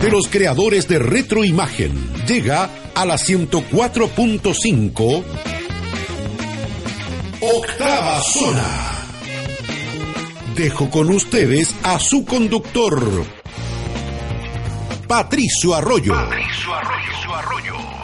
De los creadores de Retroimagen, llega a la 104.5 Octava Zona. Dejo con ustedes a su conductor, Patricio Arroyo. Patricio Arroyo.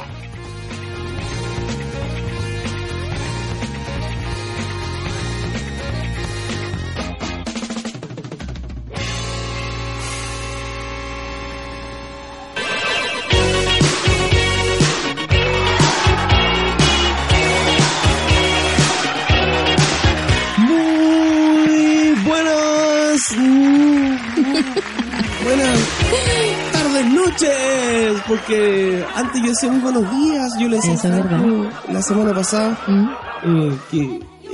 Porque antes yo decía muy buenos días. Yo le decía la semana pasada Mm, eh, que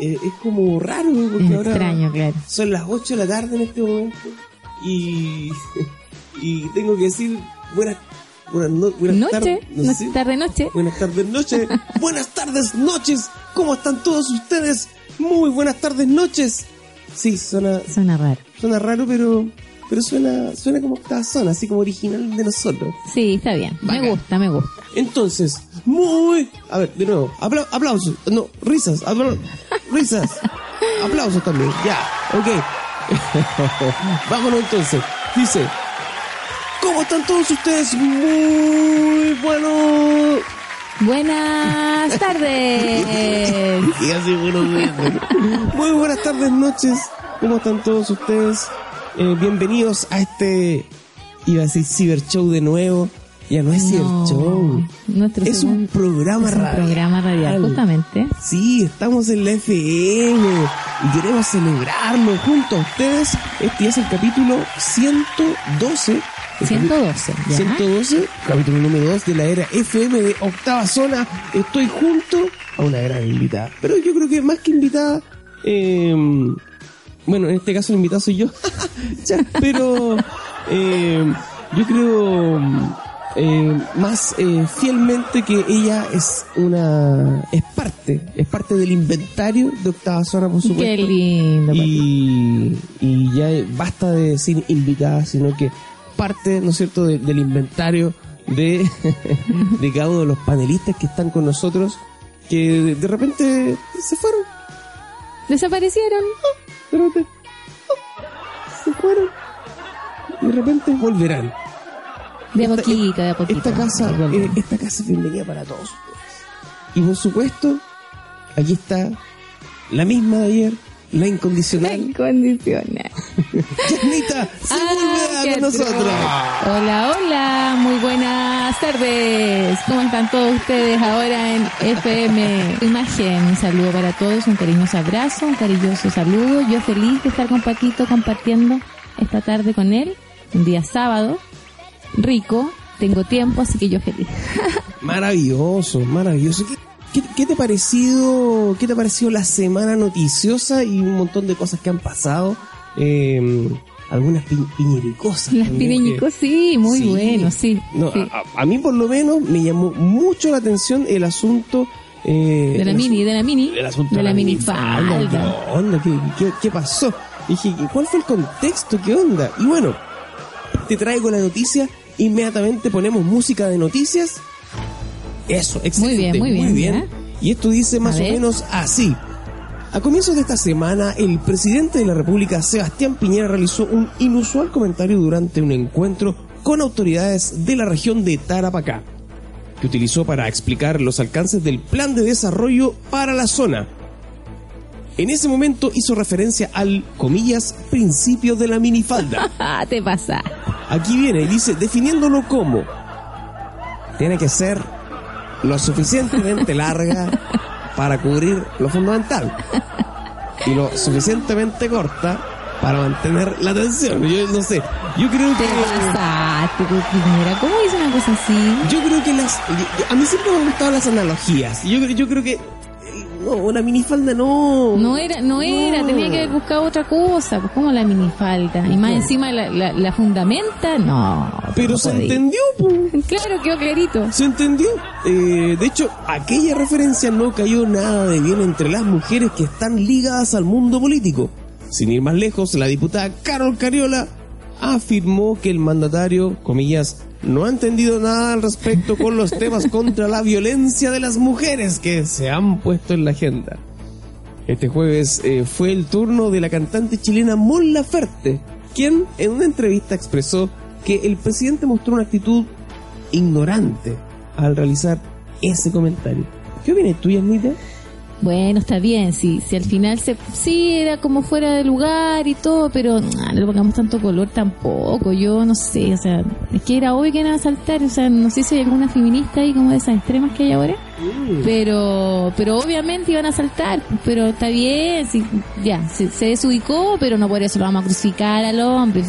eh, es como raro. Porque Es ahora extraño, claro. son las 8 de la tarde en este momento. Y, y tengo que decir buenas, buenas, no- buenas Noche, tardes. no sé. tarde noche. Buenas tardes, noches. buenas tardes, noches. ¿Cómo están todos ustedes? Muy buenas tardes, noches. Sí, suena, Suena raro. suena raro, pero pero suena suena como octava zona, así como original de nosotros. Sí, está bien. Bacán. Me gusta, me gusta. Entonces, muy... A ver, de nuevo, apla- aplausos. No, risas, apla- risas. Aplausos también, ya, ok. Vámonos entonces. Dice, ¿cómo están todos ustedes? Muy bueno. Buenas tardes. Así buenos. Muy buenas tardes, noches. ¿Cómo están todos ustedes? Eh, bienvenidos a este, iba a decir Ciber Show de nuevo. Ya no es Ciber No, Show. nuestro Es un programa es un radial. programa radial, justamente. Sí, estamos en la FM y queremos celebrarlo junto a ustedes. Este es el capítulo 112. El 112, capi- ¿ya? 112, capítulo número 2 de la era FM de Octava Zona. Estoy junto a una gran invitada. Pero yo creo que más que invitada, eh, bueno, en este caso el invitado soy yo. Ya, pero eh, yo creo eh, más eh, fielmente que ella es una es parte es parte del inventario de octava zona por supuesto Qué lindo. Y, y ya basta de decir invitada sino que parte no es cierto de- del inventario de de cada uno de los panelistas que están con nosotros que de, de repente se fueron Desaparecieron. Oh, se fueron y de repente volverán De a Esta- poquito, de poquito. esta casa, eh, esta casa es bienvenida para todos ustedes. Y por supuesto, aquí está la misma de ayer, la incondicional. Incondicional. Janita se Ah, con nosotros. Hola, hola, muy buenas tardes. ¿Cómo están todos ustedes ahora en FM Imagen? Un saludo para todos, un cariñoso abrazo, un cariñoso saludo. Yo feliz de estar con Paquito compartiendo esta tarde con él, un día sábado, rico, tengo tiempo, así que yo feliz. Maravilloso, maravilloso. ¿Qué, qué, te ha parecido? ¿Qué te ha parecido la semana noticiosa y un montón de cosas que han pasado? Eh, algunas pi- piñericosas. Las pireñicos, sí, muy Sí. bueno, sí. No, sí. a, a mí por lo menos me llamó mucho la atención el asunto eh, De la mini, de la mini, el asunto de la mini minifalda, falda. ¿Qué onda? ¿Qué, qué, qué pasó? Dije, ¿cuál fue el contexto? ¿Qué onda? Y bueno, te traigo la noticia, inmediatamente ponemos música de noticias. Eso, excelente. bien, muy bien. Y esto dice más o menos así. A comienzos de esta semana, el presidente de la República, Sebastián Piñera, realizó un inusual comentario durante un encuentro con autoridades de la región de Tarapacá, que utilizó para explicar los alcances del plan de desarrollo para la zona. En ese momento hizo referencia al, comillas, principio de la minifalda. Ah, te pasa. Aquí viene y dice, definiéndolo como, tiene que ser lo suficientemente larga para cubrir lo fundamental y lo suficientemente corta para mantener la tensión. Yo no sé, yo creo que... Piñera. ¿Cómo dice una cosa así. Yo creo que las. yo- a mí siempre me han gustado las analogías. Yo, yo creo que. No, una minifalda no. No era, no era, tenía que haber buscado otra cosa, pues como la minifalda. Y más encima la, la, la fundamenta, no. Pero no se podía. entendió, po. Claro, quedó clarito. Se entendió. Eh, de hecho, aquella referencia no cayó nada de bien entre las mujeres que están ligadas al mundo político. Sin ir más lejos, la diputada Carol Cariola afirmó que el mandatario, comillas, no ha entendido nada al respecto con los temas contra la violencia de las mujeres que se han puesto en la agenda. Este jueves eh, fue el turno de la cantante chilena Mon Laferte, quien en una entrevista expresó que el presidente mostró una actitud ignorante al realizar ese comentario. ¿Qué opinas tú, Yanita? Bueno, está bien, sí, si al final se, sí era como fuera de lugar y todo, pero no le pongamos tanto color tampoco, yo no sé, o sea, es que era obvio que iban a saltar, o sea, no sé si hay alguna feminista ahí como de esas extremas que hay ahora, pero, pero obviamente iban a saltar, pero está bien, ya, se, se desubicó, pero no por eso lo vamos a crucificar al hombre,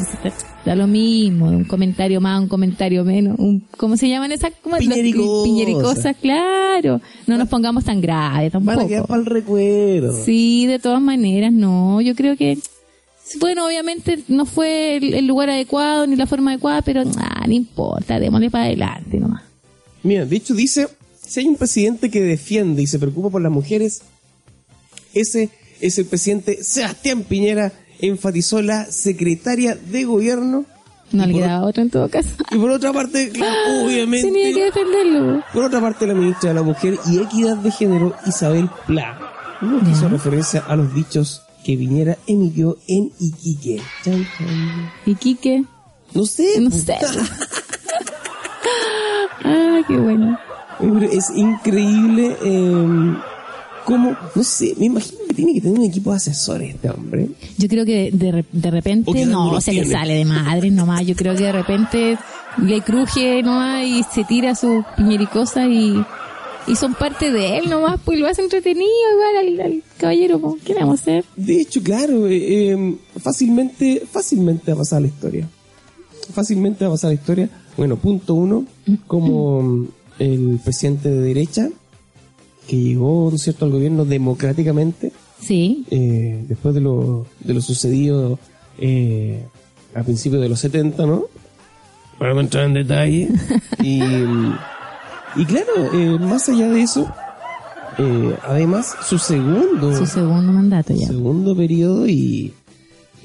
da lo mismo, un comentario más, un comentario menos, un, ¿cómo se llaman esas? Piñericosas. Piñericosas, claro, no nos pongamos tan graves tampoco. Van a quedar para el recuerdo. Sí, de todas maneras, no. Yo creo que, bueno, obviamente no fue el, el lugar adecuado ni la forma adecuada, pero ah, no importa, démosle para adelante nomás. Mira, de hecho dice, si hay un presidente que defiende y se preocupa por las mujeres, ese es el presidente Sebastián Piñera, enfatizó la secretaria de gobierno. No le quedaba otro en todo caso. Y por otra parte, claro, obviamente... Tenía que defenderlo. Por otra parte, la ministra de la Mujer y Equidad de Género, Isabel Pla, no hizo referencia a los dichos que Piñera emitió en Iquique. Chan, chan. ¿Y Quique? No sé. No sé. ah, qué bueno. Es increíble eh, cómo, no sé, me imagino que tiene que tener un equipo de asesores este hombre. Yo creo que de, de ¿O repente no, se le tiene? sale de madre nomás. Yo creo que de repente le cruje nomás y se tira su piñericosa y, y son parte de él nomás, pues lo hace entretenido igual al, al caballero. pues, ¿Qué le vamos a hacer? De hecho, claro, eh, eh, fácilmente, fácilmente va a pasar la historia. Fácilmente va a pasar la historia. Bueno, punto uno, como el presidente de derecha, que llegó, ¿no es cierto?, al gobierno democráticamente, Sí, eh, después de lo, de lo sucedido eh, a principios de los 70, ¿no? Para no entrar en detalle. y, y claro, eh, más allá de eso, además, su segundo, su segundo mandato ya. segundo periodo y,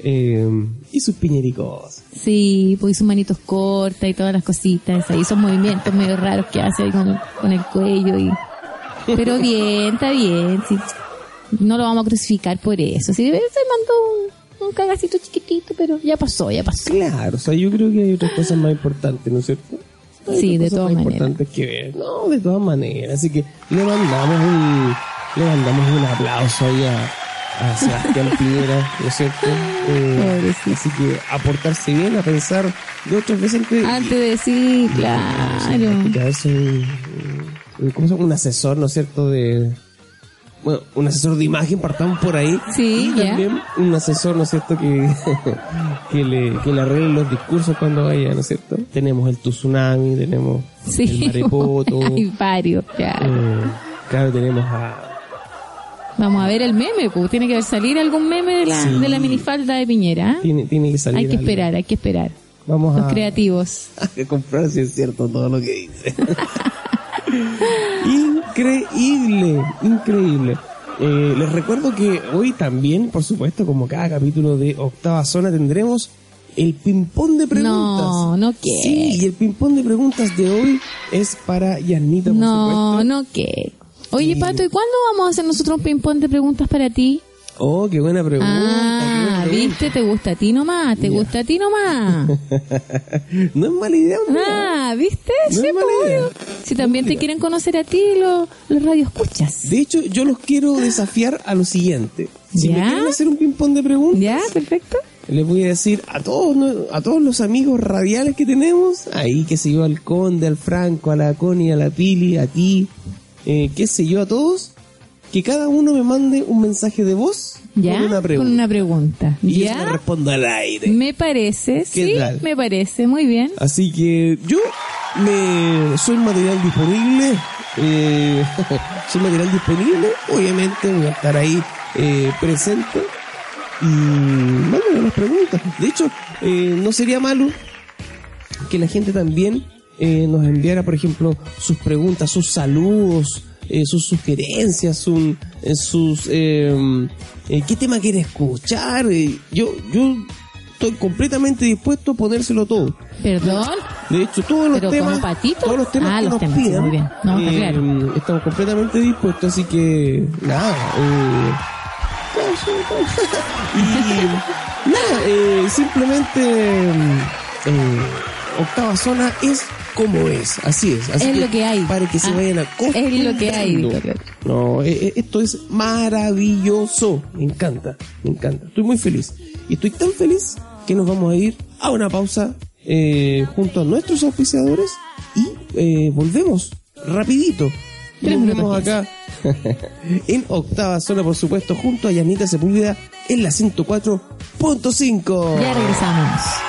eh, y sus piñericos. Sí, pues sus manitos cortas y todas las cositas, ahí esos movimientos medio raros que hace ahí con, con el cuello y... Pero bien, está bien, sí. No lo vamos a crucificar por eso. Sí, se mandó un, un cagacito chiquitito, pero ya pasó, ya pasó. Claro, o sea, yo creo que hay otras cosas más importantes, ¿no es cierto? Hay Sí, de todas maneras. que ver. No, de todas maneras. Así que le mandamos un, le mandamos un aplauso ahí a, a Sebastián Piñera, ¿no es cierto? Eh, así que a portarse bien, a pensar de otras veces antes. Antes de decir, claro. Que ¿cómo se llama? un asesor, ¿no es cierto? De, bueno, un asesor de imagen, partamos por ahí. Sí, y también un asesor, ¿no es cierto? Que, que, le, que le arregle los discursos cuando vaya, ¿no es cierto? Tenemos el tsunami, tenemos el Sí, marepoto, hay varios, claro. eh, claro, tenemos a... Vamos a ver el meme, pues tiene que salir algún meme de la, Sí. de la minifalda de Piñera. ¿ah? Tiene, tiene que salir Hay que algo. esperar, hay que esperar. Vamos Los a, creativos. a comprar si es cierto todo lo que dice. increíble, increíble. Eh, les recuerdo que hoy también, por supuesto, como cada capítulo de Octava Zona, tendremos el ping-pong de preguntas. No, no que. Sí, y el ping-pong de preguntas de hoy es para Yanita, por No, supuesto. no que. Oye. Pato, ¿y cuándo vamos a hacer nosotros un ping-pong de preguntas para ti? Oh, qué buena pregunta. ah, qué buena pregunta. ¿viste? ¿Te gusta a ti nomás? ¿Te gusta a ti nomás? no es mala idea, hombre. ah, ¿viste? No Sí, es mala idea. Si también te quieren conocer a ti, los, los radioescuchas. De hecho, yo los quiero desafiar a lo siguiente. Si me quieren hacer un ping-pong de preguntas, ¿Ya? Perfecto. les voy a decir a todos ¿no? a todos los amigos radiales que tenemos, ahí que sé yo, al Conde, al Franco, a la Connie, a la Pili, a ti, eh, qué sé yo, a todos, que cada uno me mande un mensaje de voz ¿Ya? con una pregunta. Con una pregunta. Y yo ¿Ya? le respondo al aire. Me parece, ¿Qué sí, tal? me parece, muy bien. Así que yo me, soy material disponible. Eh, soy material disponible. Obviamente voy a estar ahí eh, presente. Y mándenme las preguntas. De hecho, eh, no sería malo que la gente también eh, nos enviara, por ejemplo, sus preguntas, sus saludos, eh, sus sugerencias, un, eh, sus eh, eh, qué tema quiere escuchar. Yo, yo estoy completamente dispuesto a ponérselo todo. Perdón. De hecho, todos los ¿Pero temas, todos los temas Ah, que los nos temas, pidan, muy bien. No, eh, claro. estamos completamente dispuestos, así que nada. Eh, y nada, eh, simplemente eh, octava zona es como es, así es. Así Es lo que hay. Para que se Ah, vayan a es lo que hay. No, eh, eh, esto es maravilloso. Me encanta, me encanta. Estoy muy feliz. Y estoy tan feliz que nos vamos a ir a una pausa eh, junto a nuestros auspiciadores y eh, volvemos rapidito. Tres Nos minutos vemos acá en octava zona, por supuesto, junto a Yanita Sepúlveda en la 104.5. Ya regresamos.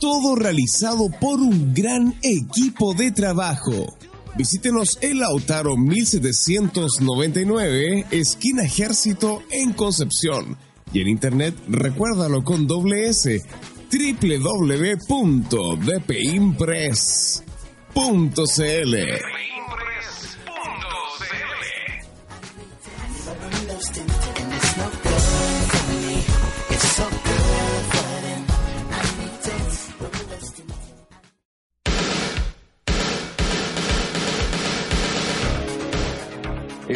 todo realizado por un gran equipo de trabajo. Visítenos en Lautaro 1799, esquina Ejército en Concepción. Y en internet, recuérdalo con doble S, www.dpimpress.cl.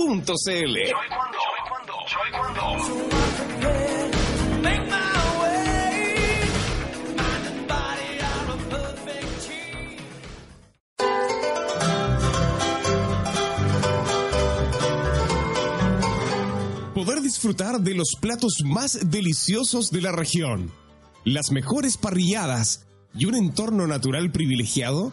www.ckd.cl. Poder disfrutar de los platos más deliciosos de la región, las mejores parrilladas y un entorno natural privilegiado?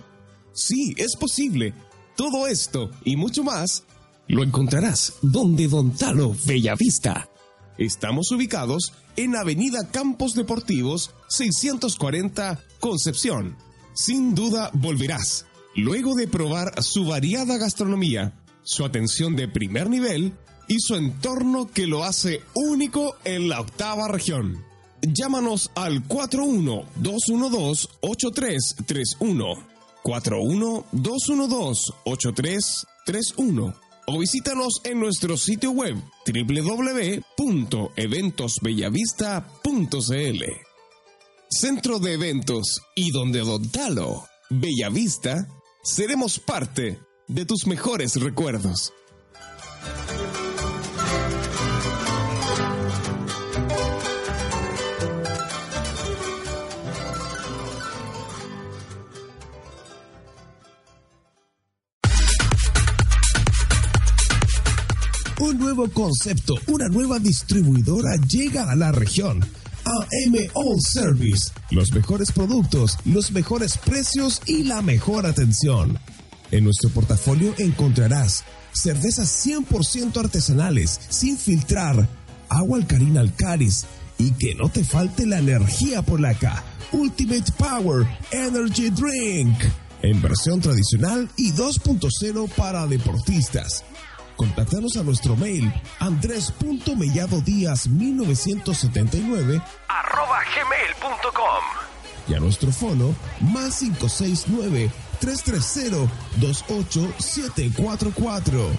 Sí, es posible. Todo esto y mucho más lo encontrarás donde Don Talo Bellavista. Estamos ubicados en Avenida Campos Deportivos 640 Concepción. Sin duda volverás, luego de probar su variada gastronomía, su atención de primer nivel y su entorno que lo hace único en la octava región. Llámanos al 41-212-8331. 41-212-8331 o visítanos en nuestro sitio web www.eventosbellavista.cl. Centro de Eventos y donde Don Talo, Bellavista, seremos parte de tus mejores recuerdos. Un nuevo concepto, una nueva distribuidora llega a la región. AM All Service. Los mejores productos, los mejores precios y la mejor atención. En nuestro portafolio encontrarás cervezas 100% artesanales, sin filtrar, agua alcalina Alcaris y que no te falte la energía polaca. Ultimate Power Energy Drink. En versión tradicional y 2.0 para deportistas. Contáctanos a nuestro mail andrés.melladodías1979 Arroba gmail.com. y a nuestro fono más 569 330 28744.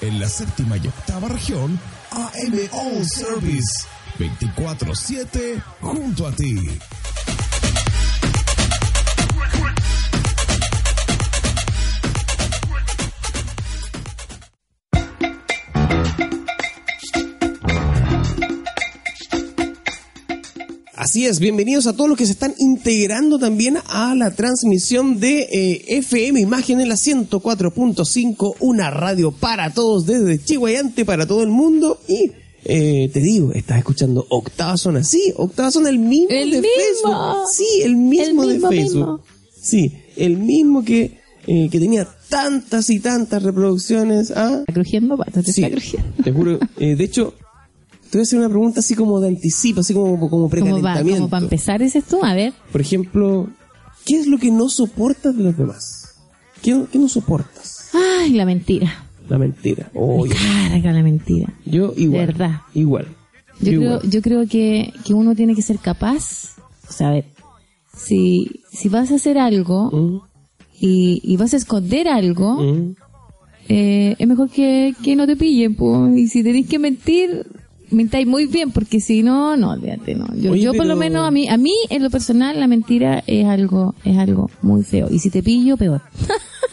En la séptima y octava región, AM All Service 24-7 junto a ti. Así es, bienvenidos a todos los que se están integrando también a la transmisión de eh, FM Imagen en la 104.5, una radio para todos desde Chihuayante para todo el mundo y eh, te digo, estás escuchando Octava Zona, sí, Octava Zona el mismo El de mismo. Facebook, sí, el mismo, El mismo, de Facebook, mismo. sí, el mismo que eh, que tenía tantas y tantas reproducciones, ¿ah? Está crujiendo, pato, te Sí, está crujiendo. te juro. Eh, de hecho, te voy a hacer una pregunta así como de anticipo, así como, como precalentamiento. como para empezar, dices tú, a ver. Por ejemplo, ¿qué es lo que no soportas de los demás? ¿Qué, no- qué no soportas? Ay, la mentira. La mentira. Me carga la mentira. yo igual. verdad. Igual. Yo creo, yo creo que, que uno tiene que ser capaz, o sea, a ver, si, si vas a hacer algo Mm, y, y vas a esconder algo, mm. eh, es mejor que, que no te pillen, pues. Y si tenéis que mentir, mintáis muy bien, porque si no, no, olvídate, no. Yo, Oye, yo por lo menos, a mí, a mí, en lo personal, la mentira es algo, es algo muy feo. Y si te pillo, peor.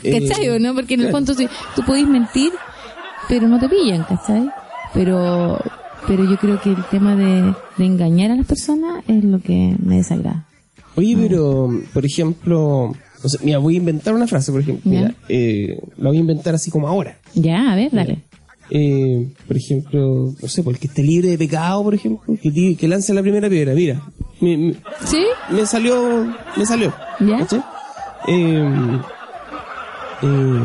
Eh, ¿Cachai o no? Porque en el claro. fondo, si, tú podés mentir, pero no te pillan, ¿cachai? Pero, pero yo creo que el tema de, de engañar a las personas es lo que me desagrada. Oye, pero, por ejemplo, o sea, mira, voy a inventar una frase, por ejemplo. Mira, eh, la voy a inventar así como ahora. Ya, a ver, dale. Eh, por ejemplo, no sé, porque esté libre de pecado, por ejemplo, que, que lance la primera piedra. Mira, me, me- ¿Sí? me salió, me salió. ¿Ya? Eh, eh,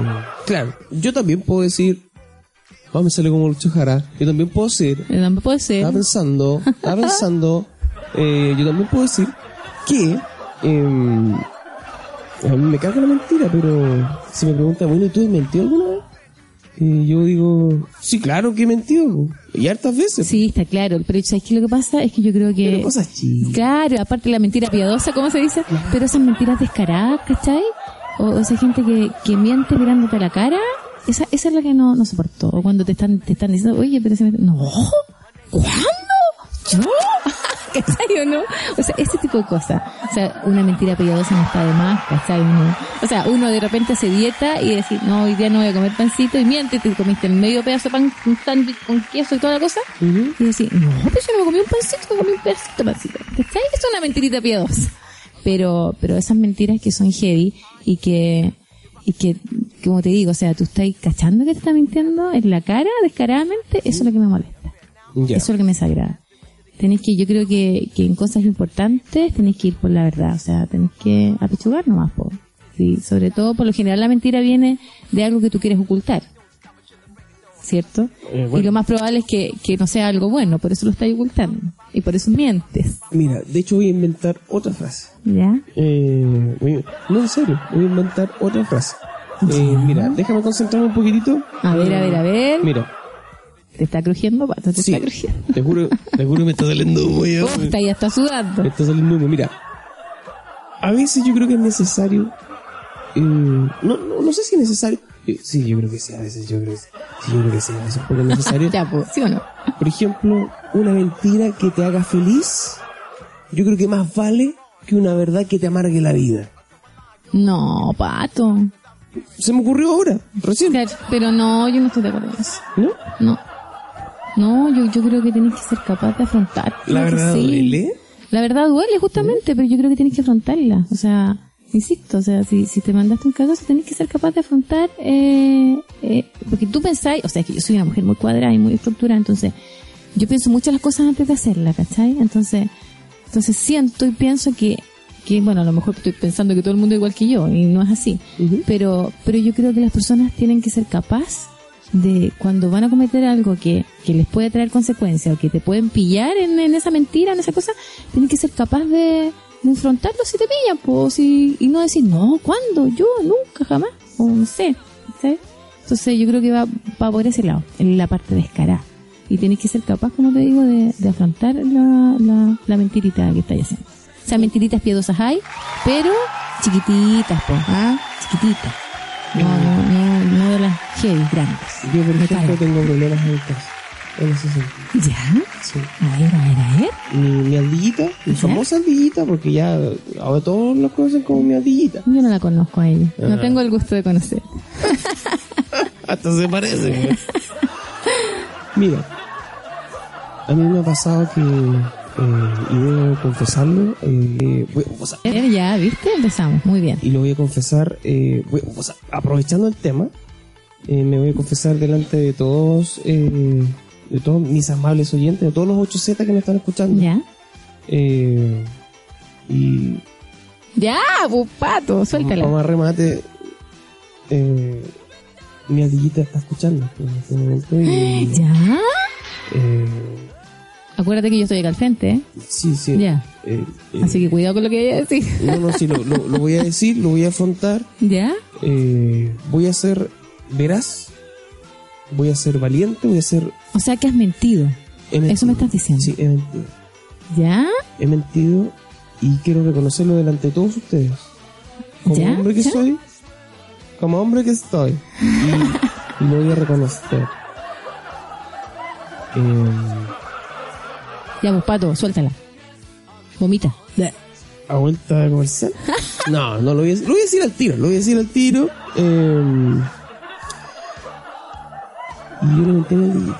claro, yo también puedo decir, oh, me salió como Lucho Jara. Yo también puedo decir, No puede ser. estaba pensando, estaba pensando, eh, yo también puedo decir que eh, a mí me carga la mentira, pero si me preguntan, bueno, ¿y tú has mentido alguna vez? Eh, yo digo, sí, claro que he mentido, y hartas veces. Sí, está claro. Pero ¿sabes qué? Lo que pasa es que yo creo que... Pero cosas chicas. Claro, aparte la mentira piadosa, ¿cómo se dice? Pero esas mentiras descaradas, ¿cachai? O, o esa gente que, que miente mirándote a la cara, esa, esa es la que no, no soportó. O cuando te están, te están diciendo, oye, pero se me... No, ¿cuándo? ¿Yo? ¿Cachai o no? O sea, ese tipo de cosas. O sea, una mentira piadosa no está de más, ¿cachai? Uno- o sea, uno de repente hace dieta y decir, no, hoy día no voy a comer pancito y miente, te comiste medio pedazo de pan con sándwich con queso y toda la cosa. Ujú. Y decir, no, pero yo no me comí un pancito, me comí un pedacito de pancito. ¿Cachai? Es una mentirita piadosa. Pero, pero esas mentiras que son heavy y que, y que, como te digo, o sea, tú estás cachando que te está mintiendo en la cara, descaradamente, eso es lo que me molesta. Ya. Eso es lo que me desagrada. Tenéis que, yo creo que, que en cosas importantes tenéis que ir por la verdad, o sea, tenéis que apechugar nomás, po. Sí, sobre todo, por lo general, la mentira viene de algo que tú quieres ocultar. ¿Cierto? Eh, bueno. Y lo más probable es que, que no sea algo bueno, por eso lo estás ocultando. Y por eso mientes. Mira, de hecho voy a inventar otra frase. ¿Ya? Eh, voy no, en serio, voy a inventar otra frase. Eh, mira, déjame concentrarme un poquitito. A ver, a ver, a ver. Mira, ¿Te está crujiendo, pato? ¿Te sí, está crujiendo? te juro, te juro que me está saliendo humo ya, Uf, está, ya está sudando. Me está saliendo humo. Mira, a veces yo creo que es necesario. eh, no, no, no sé si es necesario. eh, sí, yo creo que sí, a veces yo creo que sí. Sí, yo creo que sí, a veces poco es necesario. Ya, pues, ¿sí o no? Por ejemplo, una mentira que te haga feliz, yo creo que más vale que una verdad que te amargue la vida. No, pato. Se me ocurrió ahora, recién. Claro, pero no, yo no estoy de acuerdo con eso. ¿No? No. No, yo, yo creo que tienes que ser capaz de afrontar. La verdad sí. duele. La verdad duele, justamente, pero yo creo que tienes que afrontarla. O sea, Insisto, o sea, si, si te mandaste un cagazo, tenés que ser capaz de afrontar, eh, eh, porque tú pensáis, o sea, que yo soy una mujer muy cuadrada y muy estructurada, entonces yo pienso mucho las cosas antes de hacerlas, ¿cachai? Entonces, entonces siento y pienso que, que, bueno, a lo mejor estoy pensando que todo el mundo es igual que yo, y no es así, pero, pero yo creo que las personas tienen que ser capaces de cuando van a cometer algo que, que les puede traer consecuencias o que te pueden pillar en, en esa mentira, en esa cosa, tienen que ser capaz de, de enfrentarlo si te pillan, pues, y, y no decir, no, ¿cuándo? Yo, nunca, jamás, o no sé. Entonces yo creo que va, va por ese lado, en la parte descarada. Y tienes que ser capaz, como te digo, de, de afrontar la, la, la mentirita que estáis haciendo. O sea, mentiritas piadosas hay, pero chiquititas, pues, ¿ah? Chiquititas. No, no, no, no de las heavy, grandes. Yo, por ejemplo, tengo problemas en casa. En ese sentido. ¿Ya? Sí. A ver, a ver, a ver. Mi, mi ardillita, mi ¿Ya? famosa ardillita, porque ya ahora todos la conocen como mi ardillita. Yo no la conozco a ella. No Ah. tengo el gusto de conocer. Hasta se parece. Mira, a mí me ha pasado que, eh, y debo confesarlo, eh, voy- o sea, A ya, ¿viste? Empezamos. Muy bien. y lo voy a confesar, eh, voy- o sea, aprovechando el tema, eh, me voy a confesar delante de todos, eh, de todos mis amables oyentes, de todos los 8Z que me están escuchando. ¿Ya? Eh, y Ya, bupato, suéltala. Como remate, eh, mi ardillita está escuchando en este momento y, ¿Ya? eh, Acuérdate que yo estoy acá al frente, ¿eh? sí, sí. Ya. eh, eh, Así que cuidado con lo que voy a decir. No, no, sí, lo, lo- lo voy a decir, lo voy a afrontar. ¿Ya? eh, voy a ser veraz, voy a ser valiente, voy a ser... O sea que has mentido. Eso me estás diciendo. Sí, he mentido. ¿Ya? He mentido y quiero reconocerlo delante de todos ustedes. Como ¿Ya? hombre que ¿Ya? soy, como hombre que estoy. Y, y lo voy a reconocer. Eh, Ya, bupato, suéltala. Vomita. a vuelta de comercial. No, no lo voy a decir. Lo voy a decir al tiro. Lo voy a decir al tiro. Eh, y yo le el dedito.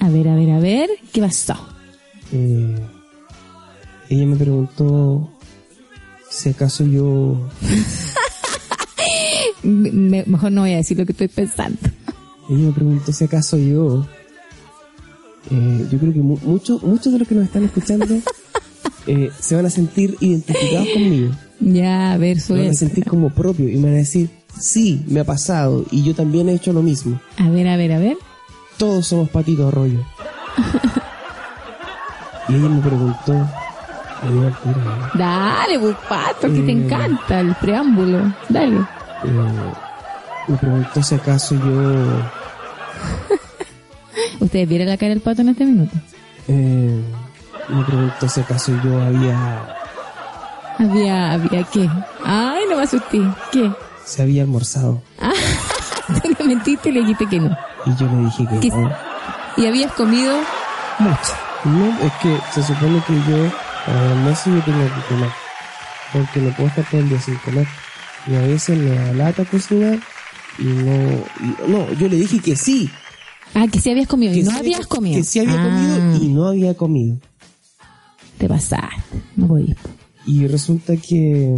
A ver, a ver, a ver. ¿Qué pasó? Eh, ella me preguntó si acaso yo. Me- me- mejor no voy a decir lo que estoy pensando. Ella me preguntó si acaso yo. eh, yo creo que mu- muchos muchos de los que nos están escuchando eh, se van a sentir identificados conmigo. Ya, a ver, Se van a sentir como propio y me van a decir, sí, me ha pasado y yo también he hecho lo mismo. A ver, a ver, a ver. Todos somos patitos arroyo. y ella me preguntó. Dale, bupato, que te Eh. encanta el preámbulo. Dale. Eh, me preguntó si acaso yo Ustedes vieron la cara del pato en este minuto. eh, me preguntó si acaso yo había Había, había qué. Ay, no me asusté. ¿Qué? se había almorzado Tú le mentiste y le dijiste que no. y yo le dije que ¿Qué? no Y habías comido mucho. no es que se supone que yo a las meses yo tengo que comer porque no puedo estar todo el día sin comer y a veces me da lata cocinar y no y- no yo le dije que sí Ah, que sí habías comido y no sí habías comido. que sí había Ah, comido y no había comido Te pasaste. No podías. Y resulta que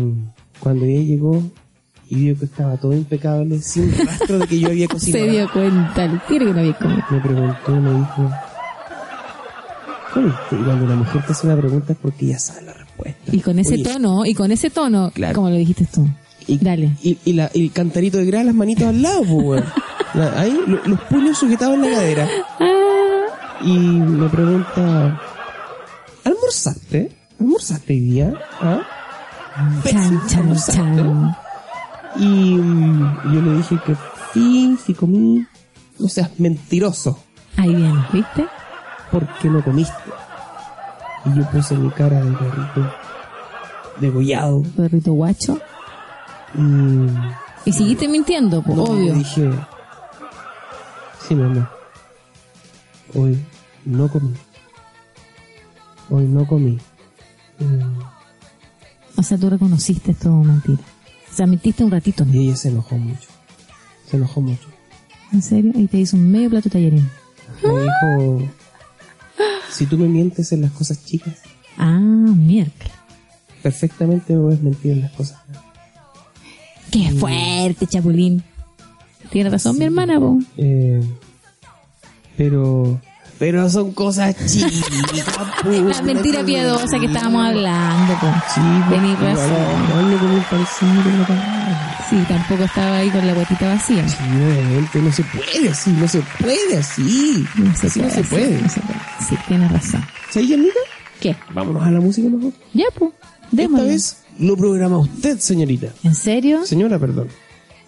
cuando ella llegó y vio que estaba todo impecable, sin rastro de que yo había cocinado, Se dio cuenta el tiro que no habías comido. me preguntó, me dijo. Y cuando una mujer te hace una pregunta es porque ya sabe la respuesta. Y con ese Oye, tono, y con ese tono, Claro. como lo dijiste tú. Y, Dale. Y, y la- y el cantarito de grasa, las manitos al lado, pues. La- Ahí, lo- los puños sujetados en la cadera. Ah, Y me pregunta, ¿almorzaste? ¿Almorzaste hoy día? ¿Ah? chan, chan, chan. Y mm, yo le dije que sí, sí comí. No seas mentiroso, Ahí viene, ¿viste? porque no comiste. Y yo puse mi cara de perrito degollado. Perrito guacho. Y Y seguiste mintiendo, pues, no, obvio. le dije, sí, mi amor, hoy no comí. Hoy no comí. Mm, O sea, tú reconociste todo mentira. O sea, mentiste un ratito, ¿no? Y ella se enojó mucho. Se enojó mucho. ¿En serio? Y te hizo un medio plato de tallarín. Me dijo, si tú me mientes en las cosas chicas, Ah, miércoles. perfectamente me puedes mentir en las cosas. Qué fuerte, Chapulín. Tiene razón mi hermana, po. Eh, pero, pero son cosas chicas. po. La mentira piadosa que estábamos hablando, po. Sí, pues, un pancito, no pagaba. Sí, tampoco estaba ahí con la botita vacía. Sí, obviamente, no se puede así, no se puede así. No se Así puede. no se puede. no se puede. Sí, tienes razón. ¿Sabes, Yanita? ¿Qué? Vámonos a la música mejor. Ya, pues. Esta Démosle. vez lo programa usted, señorita. ¿En serio? Señora, perdón.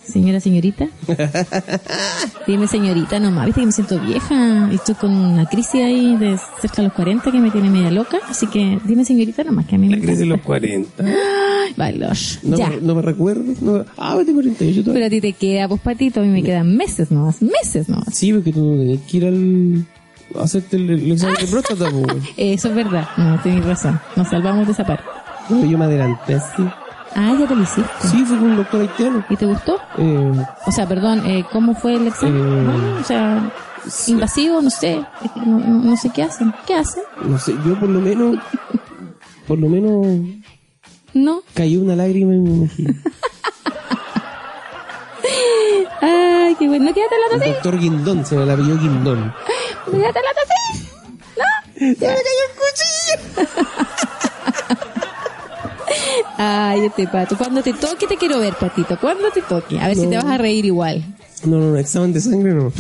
Señora, señorita. Dime señorita nomás, viste que me siento vieja y estoy con una crisis ahí de cerca de los 40 que me tiene media loca, así que dime señorita nomás que a mí me La crisis de los 40. Ay, Bailos. No, ya. me, no me recuerdo. No, ah, tengo 48 todavía. Pero a ti te queda, pues patito, a mí me quedan meses nomás, meses nomás. Sí, porque tú no tenías que ir al... a hacerte el, el examen de próstata, po. Eso es verdad, no, tenés razón, nos salvamos de esa parte. Pero yo me adelanté, sí. Ah, ya te lo hiciste. Sí, fue con un doctor haitiano. ¿Y te gustó? Eh, O sea, perdón, eh, ¿cómo fue el examen? Eh, Bueno, o sea, invasivo, no sé, no, no- no sé qué hacen. ¿Qué hacen? no sé, yo por lo menos... Por lo menos No. cayó una lágrima en mi mejilla. Ay, qué bueno. ¿No quédate la El tos doctor Guindón, se me la pilló Guindón. ¿No quédate la tos ¿No? ¡Ya me cayó el cuchillo! Ay, este pato. Cuando te toque te quiero ver, patito. Cuando te toque. A ver si te vas a reír igual. No, no, no, examen de sangre no.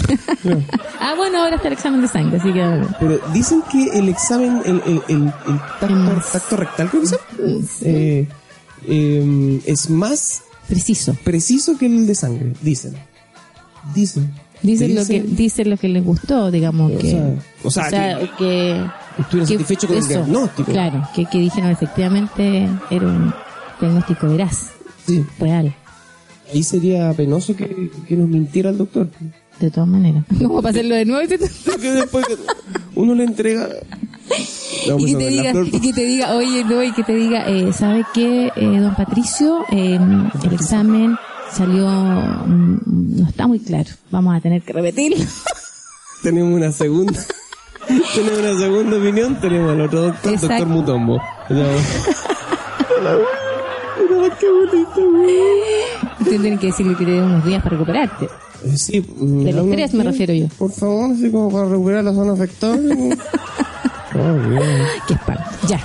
No. Ah, bueno, ahora está el examen de sangre, así que... Pero dicen que el examen, el, el, el, el tacto, tacto rectal, creo que se llama, eh, eh, es más Preciso. preciso que el de sangre, dicen. Dicen. Dicen lo que dicen lo que les gustó, digamos O que... sea, o sea, que... que satisfechos con el diagnóstico. Claro, que, que dijeron efectivamente era un diagnóstico veraz, Sí. real, Ahí sería penoso que, que nos mintiera el doctor. de todas maneras. ¿Cómo para hacerlo de nuevo? Y te- Que después que uno le entrega... Y pues, que te diga, y que te diga, oye, no, y que te diga, eh, ¿sabe qué, eh, don Patricio? Eh, el examen salió, mm, no está muy claro, vamos a tener que repetirlo. tenemos una segunda tenemos una segunda opinión tenemos al otro doctor Exacto. doctor Mutombo qué bonito, güey. Que decirle que te dé unos días para recuperarte. Eh, sí da unos estrés me refiero yo. por favor así como para recuperar la zona afectada oh. Qué espanto. Ya.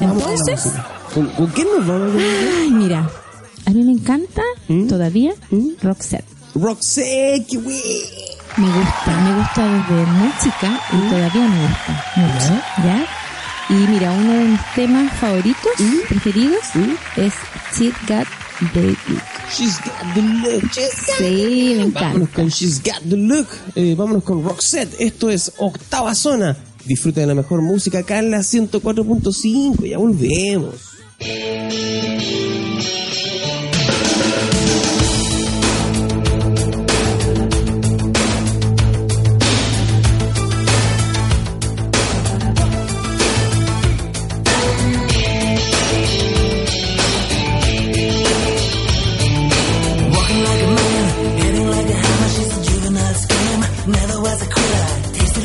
Vamos a la Entonces. ¿Con, con quién nos vamos a ay, mira, a mí me encanta ¿Mm? todavía ¿Mm? Roxette. Roxette qué güey Me gusta, me gusta desde muy chica y todavía me gusta mucho, ¿ya? Y mira, uno de mis temas favoritos, preferidos, es She's Got the Look. She's got the look Sí, me Vámonos encanta. con She's Got the Look. Eh, vámonos con Roxette. Esto es Octava Zona. Disfruta de la mejor música acá en la 104.5. Ya volvemos.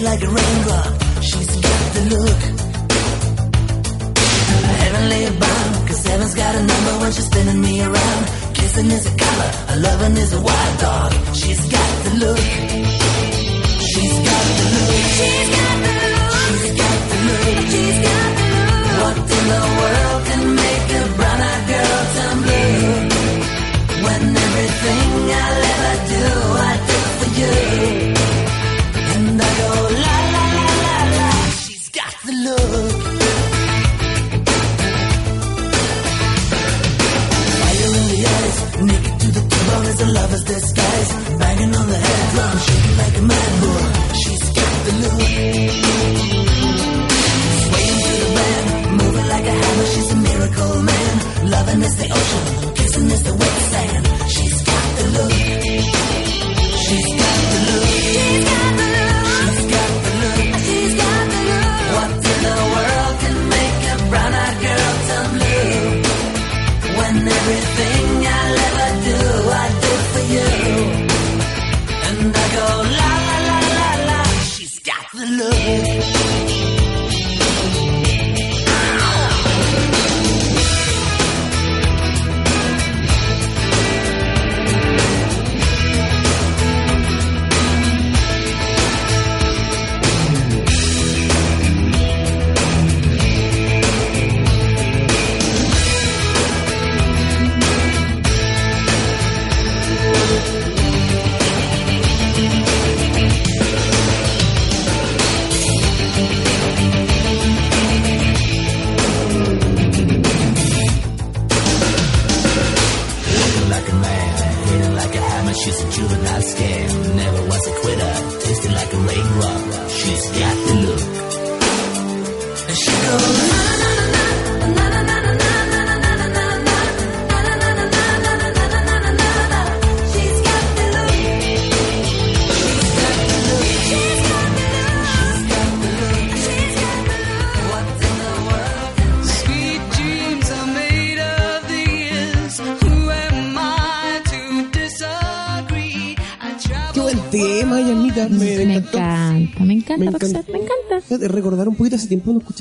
Like a raindrop. She's got the look. Heavenly bound, cause heaven's got a number when she's spinning me around. Kissing is a color, a loving is a wild dog. She's got the look. She's got the look. She's got the look. She's got the look. She's got the look. What in the world can make a brown-eyed girl turn blue? When everything I'll ever do, I do for you. Got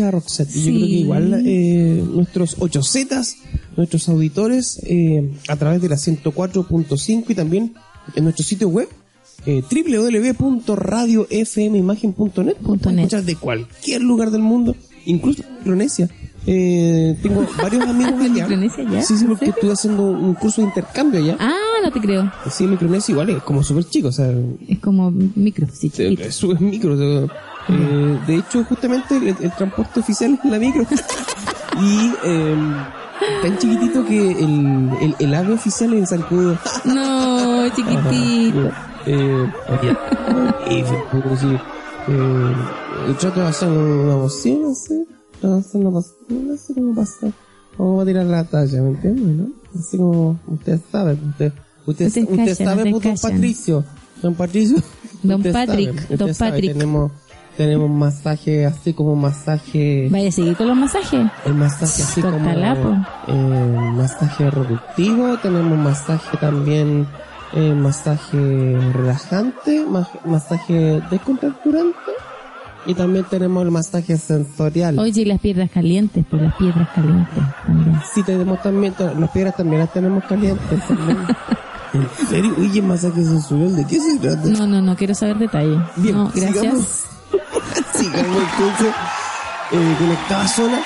escuchaba Roxette. Y yo Sí. creo que igual eh, nuestros 8 Zetas, nuestros auditores, eh, a través de la 104.5 y también en nuestro sitio web, eh, www.radiofmimagen.net. Punto net. Escuchar de cualquier lugar del mundo, incluso en Micronesia. Eh, tengo varios amigos allá. Micronesia ya? Sí, sí, ¿En porque serio? estuve haciendo un curso de intercambio allá. Ah, no te creo. Sí, Micronesia igual es como súper chico, o sea, Es como micro, sí, chiquito. es, es micro. o sea, eh, de hecho, justamente el, el transporte oficial es la micro. y eh, tan chiquitito que el, el, el ave oficial es el zancudo. No, chiquitito. Eh, eh, yo trato de hacer una moción, no sé, trato de hacer una moción, no sé cómo pasa. Vamos a tirar la talla, ¿me entiendes? ¿no? Así como usted sabe, usted, usted, te usted calles, sabe, don. Patricio, don Patricio. Don usted Patrick, sabe, usted don sabe, Patrick. Tenemos, tenemos masaje, así como masaje, Vaya a seguir con los masajes. el masaje así como eh, masaje reductivo, tenemos masaje también eh, masaje relajante, ma- masaje descontracturante y también tenemos el masaje sensorial. Oye, y las piedras calientes, pues las piedras calientes también. Sí tenemos también, las piedras también las tenemos calientes. también. ¿En serio? Oye, masaje sensorial, ¿de qué se trata? No, no, no quiero saber detalles. Bien, no, gracias. sigamos. Sigamos entonces eh, con octava zona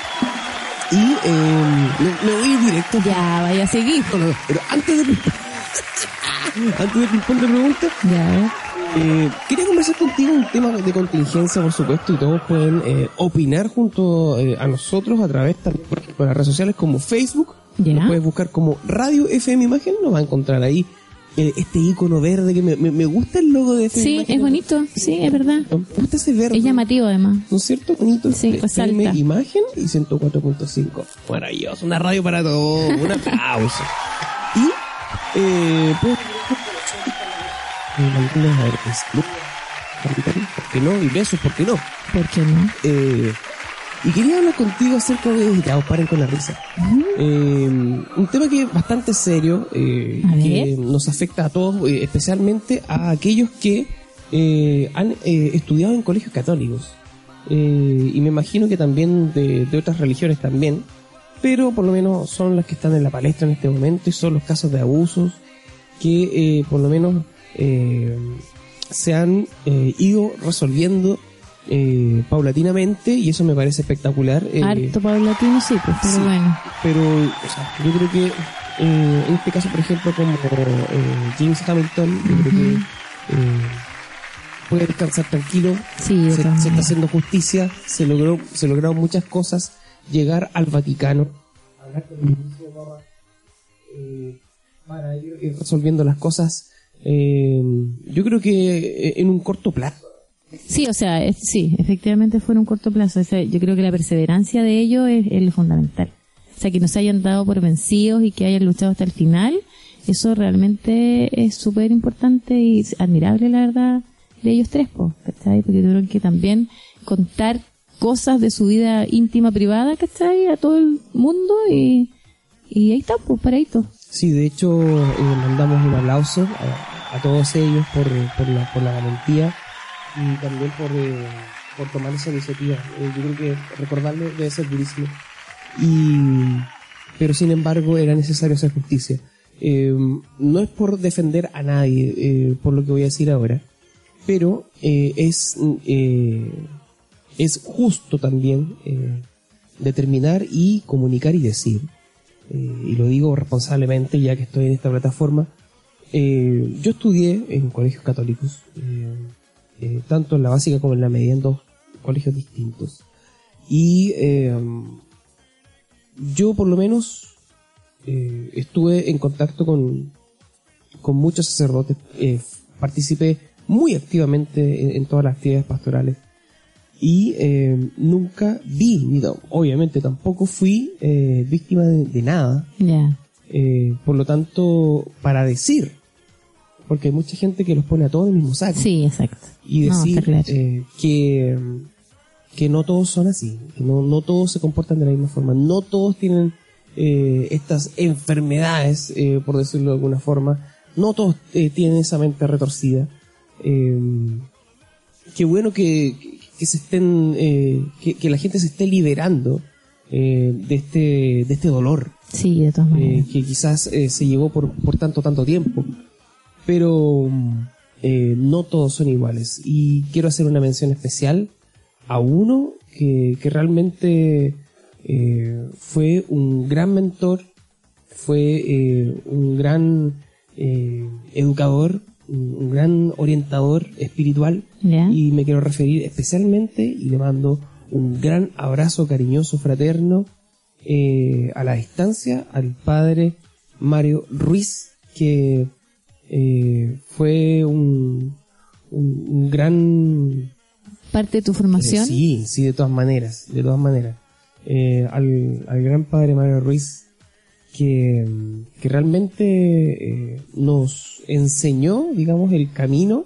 y eh, me, me voy a ir directo Ya, vaya a seguir. No, no, no, pero antes de antes de responder preguntas, Ya, eh, quería conversar contigo un tema de contingencia, por supuesto, y todos pueden eh, opinar junto eh, a nosotros a través de las redes sociales como Facebook. Nos puedes buscar como Radio FM Imagen, nos va a encontrar ahí este icono verde que me, me, me gusta el logo de Sí, Imagen. es bonito. Sí, es verdad. Me gusta ese verde. Es llamativo además. ¿No es cierto? Bonito. Sí. FM Imagen y 104.5. Maravilloso. Una radio para todos. Un aplauso. Y, eh, pues, eh, ¿por qué no? Y besos, ¿por qué no? ¿Por qué no? Eh, y quería hablar contigo acerca de... Ya, paren con la risa. Eh, un tema que es bastante serio, eh, que nos afecta a todos, eh, especialmente a aquellos que eh, han eh, estudiado en colegios católicos. Y me imagino que también de, de otras religiones también, pero por lo menos son las que están en la palestra en este momento y son los casos de abusos que eh, por lo menos eh, se han eh, ido resolviendo eh, paulatinamente y eso me parece espectacular. eh, Harto paulatino, sí, pues, pero sí. bueno. pero o sea, yo creo que eh, en este caso, por ejemplo, como eh, James Hamilton, yo creo que eh, puede descansar tranquilo. Sí, se, se está haciendo justicia, se logró, se lograron muchas cosas, llegar al Vaticano, hablar con el Roma, eh, para ir resolviendo las cosas. eh, yo creo que en un corto plazo. Sí, o sea, sí, efectivamente fue en un corto plazo. Yo creo que la perseverancia de ellos es, es lo fundamental. O sea, que no se hayan dado por vencidos y que hayan luchado hasta el final, eso realmente es súper importante y admirable, la verdad, de ellos tres, po, ¿cachai? Porque tuvieron que también contar cosas de su vida íntima, privada, ¿cachai? A todo el mundo y, y ahí está, pues, paradito. Sí, de hecho, eh, mandamos un aplauso a, a todos ellos por, por, la, por la valentía y también por, eh, por tomar esa iniciativa. Eh, yo creo que recordarlo debe ser durísimo. Y, pero sin embargo, era necesario hacer justicia. Eh, no es por defender a nadie, eh, por lo que voy a decir ahora, pero eh, es, eh, es justo también determinar y comunicar y decir y lo digo responsablemente ya que estoy en esta plataforma, yo estudié en colegios católicos, eh, tanto en la básica como en la media, en dos colegios distintos. Y eh, yo por lo menos eh, estuve en contacto con, con muchos sacerdotes, eh, participé muy activamente en, en todas las actividades pastorales y eh, nunca vi, ni obviamente tampoco fui víctima de, de nada. Por lo tanto, para decir, porque hay mucha gente que los pone a todos en el mismo saco Sí, exacto. y decir claro. eh, que, que no todos son así, que no, no todos se comportan de la misma forma, no todos tienen eh, estas enfermedades, eh, por decirlo de alguna forma, no todos eh, tienen esa mente retorcida. Qué bueno que, que- se estén, que, que la gente se esté liberando de este, de este dolor Sí, de todas maneras. que quizás eh, se llevó por, por tanto, tanto tiempo. Pero mm, eh, no todos son iguales. Y quiero hacer una mención especial a uno que, que realmente eh, fue un gran mentor, fue eh, un gran educador, un, gran orientador espiritual. Y me quiero referir especialmente y le mando un gran abrazo cariñoso, fraterno, eh, a la distancia al padre Mario Ruiz, que eh, fue un, un, un gran... Parte de tu formación. sí, sí, de todas maneras, de todas maneras. Eh, al, al gran padre Mario Ruiz, que, que realmente eh, nos enseñó, digamos, el camino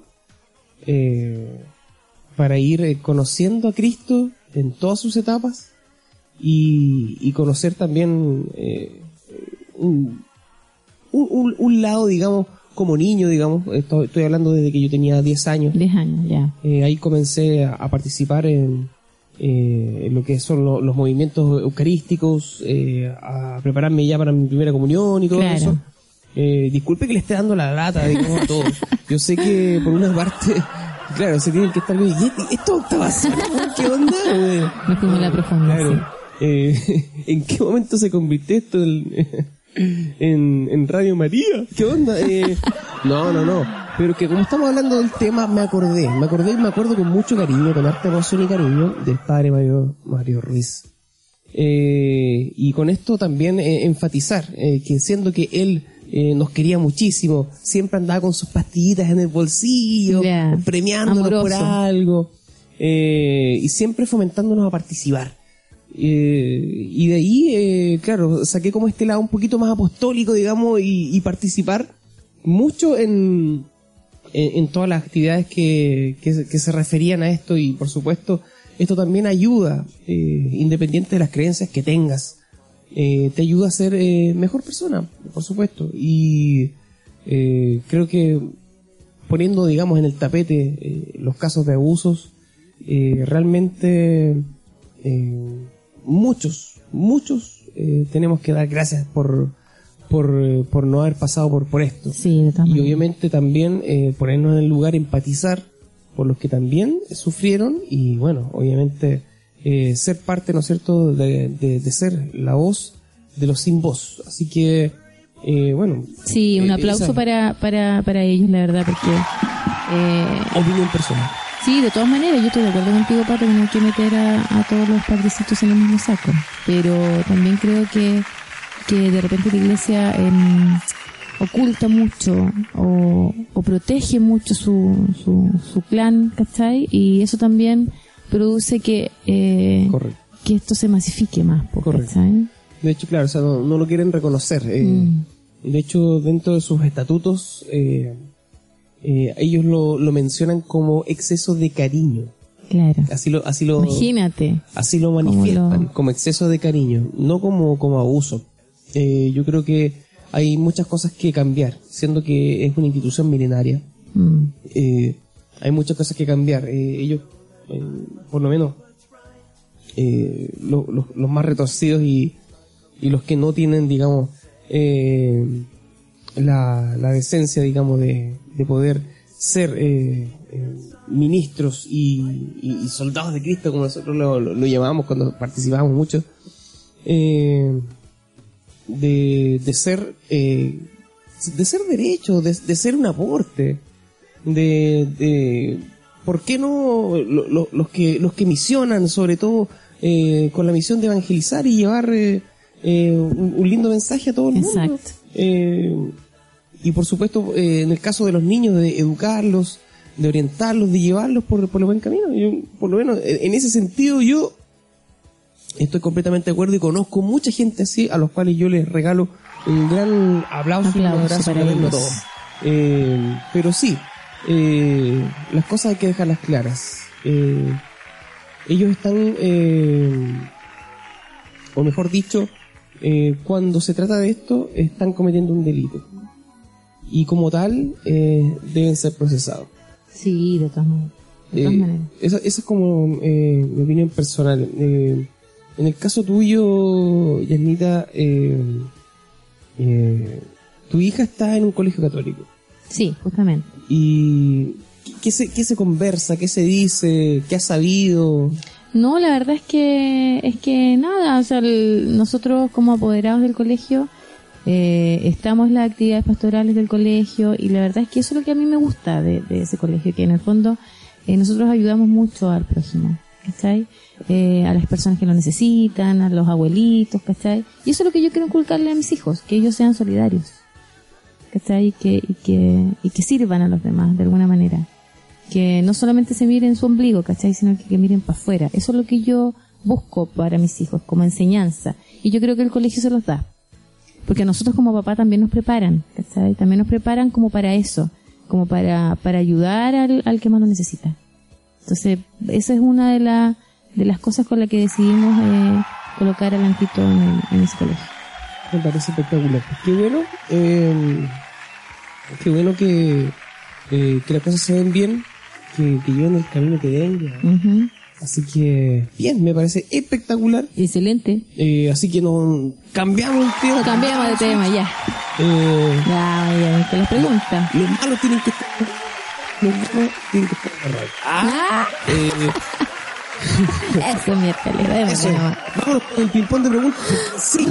para ir conociendo a Cristo en todas sus etapas y, y conocer también eh, un- un lado, digamos, como niño, digamos, estoy, estoy hablando desde que yo tenía 10 años. 10 años, ya. Eh, ahí comencé a, a participar en, eh, en lo que son lo- los movimientos eucarísticos, eh, a prepararme ya para mi primera comunión y todo Claro. eso. Eh, disculpe que le esté dando la lata, digamos, a todos. Yo sé que por una parte, claro, se tienen que estar bien. ¿Y esto octava? ¿Qué onda? fuimos a la profunda, Claro. sí. Eh, ¿En qué momento se convirtió esto en, en, en Radio María? ¿Qué onda? Eh, no, no, no. Pero que como estamos hablando del tema, me acordé. Me acordé y me acuerdo con mucho cariño, con harta emoción y cariño, del padre Mario, Mario Ruiz. Eh, y con esto también eh, enfatizar eh, que siendo que él eh, nos quería muchísimo, siempre andaba con sus pastillitas en el bolsillo, premiándonos por algo, eh, y siempre fomentándonos a participar. Eh, y de ahí, eh, claro, saqué como este lado un poquito más apostólico, digamos, y, participar mucho en, en, todas las actividades que, que, se- referían a esto y por supuesto esto también ayuda, eh, independiente de las creencias que tengas, te ayuda a ser mejor persona, por supuesto. Y creo que poniendo, digamos, en el tapete los casos de abusos, realmente muchos, muchos eh, tenemos que dar gracias por, por, eh, por no haber pasado por, por esto. Sí, Y obviamente también eh, ponernos en el lugar, empatizar por los que también sufrieron y bueno, obviamente eh, ser parte, ¿no es cierto?, de, de- de ser la voz de los sin voz. Así que, eh, bueno. Sí, un aplauso esa para, para, para ellos, la verdad, porque... Eh, Opinión personal. Sí, de todas maneras, yo estoy de acuerdo contigo, Pato, que no hay que meter a, a todos los padrecitos en el mismo saco. Pero también creo que, que de repente la iglesia em, oculta mucho o, o protege mucho su, su, su clan, ¿cachai? Y eso también produce que, eh, que esto se masifique más, Correcto. ¿cachai? De hecho, claro, o sea, no, no lo quieren reconocer. eh, Mm. De hecho, dentro de sus estatutos, eh, ellos lo, lo mencionan como exceso de cariño. Claro. Así lo, así lo, Imagínate. así lo Como manifiestan, lo- como exceso de cariño, no como, como abuso. Eh, yo creo que hay muchas cosas que cambiar, siendo que es una institución milenaria. Mm. Eh, hay muchas cosas que cambiar. Eh, ellos, por lo menos, lo- lo- los más retorcidos y, y los que no tienen, digamos, eh, la, la decencia, digamos, de, de poder ser eh, eh, ministros y, y- y soldados de Cristo, como nosotros lo, lo- lo llamamos cuando participábamos mucho, eh, de, de ser eh, de ser derecho, de, de ser un aporte, de, de ¿por qué no lo- lo- los que los que misionan, sobre todo eh, con la misión de evangelizar y llevar un, un lindo mensaje a todo el mundo? Exacto. Y por supuesto, eh, en el caso de los niños, de educarlos, de orientarlos, de llevarlos por, por el buen camino. Yo, por lo menos, en ese sentido, yo estoy completamente de acuerdo y conozco mucha gente así a los cuales yo les regalo un gran aplauso, y un abrazo para ellos. todo. Eh, pero sí, eh, las cosas hay que dejarlas claras. Eh, ellos están, eh, o mejor dicho, eh, cuando se trata de esto, están cometiendo un delito. Y como tal, eh, deben ser procesados. Sí, de todas maneras. De todas Eh, maneras. esa, esa es como eh, mi opinión personal. Eh, en el caso tuyo, Yanita, eh, eh, tu hija está en un colegio católico. Sí, justamente. ¿Y qué- se, qué se conversa? ¿Qué se dice? ¿Qué has sabido? No, la verdad es que es que nada, o sea, el- nosotros como apoderados del colegio eh, estamos en las actividades pastorales del colegio y la verdad es que eso es lo que a mí me gusta de, ese colegio, que en el fondo eh, nosotros ayudamos mucho al prójimo, ¿cachai? Eh, a las personas que lo necesitan, a los abuelitos, ¿cachai? Y eso es lo que yo quiero inculcarle a mis hijos, que ellos sean solidarios, ¿cachai? Y que, y que, y que sirvan a los demás de alguna manera que no solamente se miren su ombligo, ¿cachai? Sino que, que miren para afuera. Eso es lo que yo busco para mis hijos, como enseñanza. Y yo creo que el colegio se los da. Porque nosotros como papá también nos preparan, ¿cachai? También nos preparan como para eso, como para, para ayudar al, al que más lo necesita. Entonces, esa es una de, la, de las cosas con las que decidimos eh, colocar al Antito en, el, en ese colegio. Me parece espectacular. Qué bueno, eh, qué bueno que, eh, que las cosas se ven bien, que, que lleven el camino que llevar. Ujú. Así que, bien, me parece espectacular. Excelente. Eh, así que no cambiamos el tema. Cambiamos de tema, ya. Eh, Ya, ya, te las preguntas. los malos tienen que estar. Los malos tienen que estar en la radio. Ah, Eh, eso es miércoles. eso. Vámonos con el ping-pong de preguntas. Sí,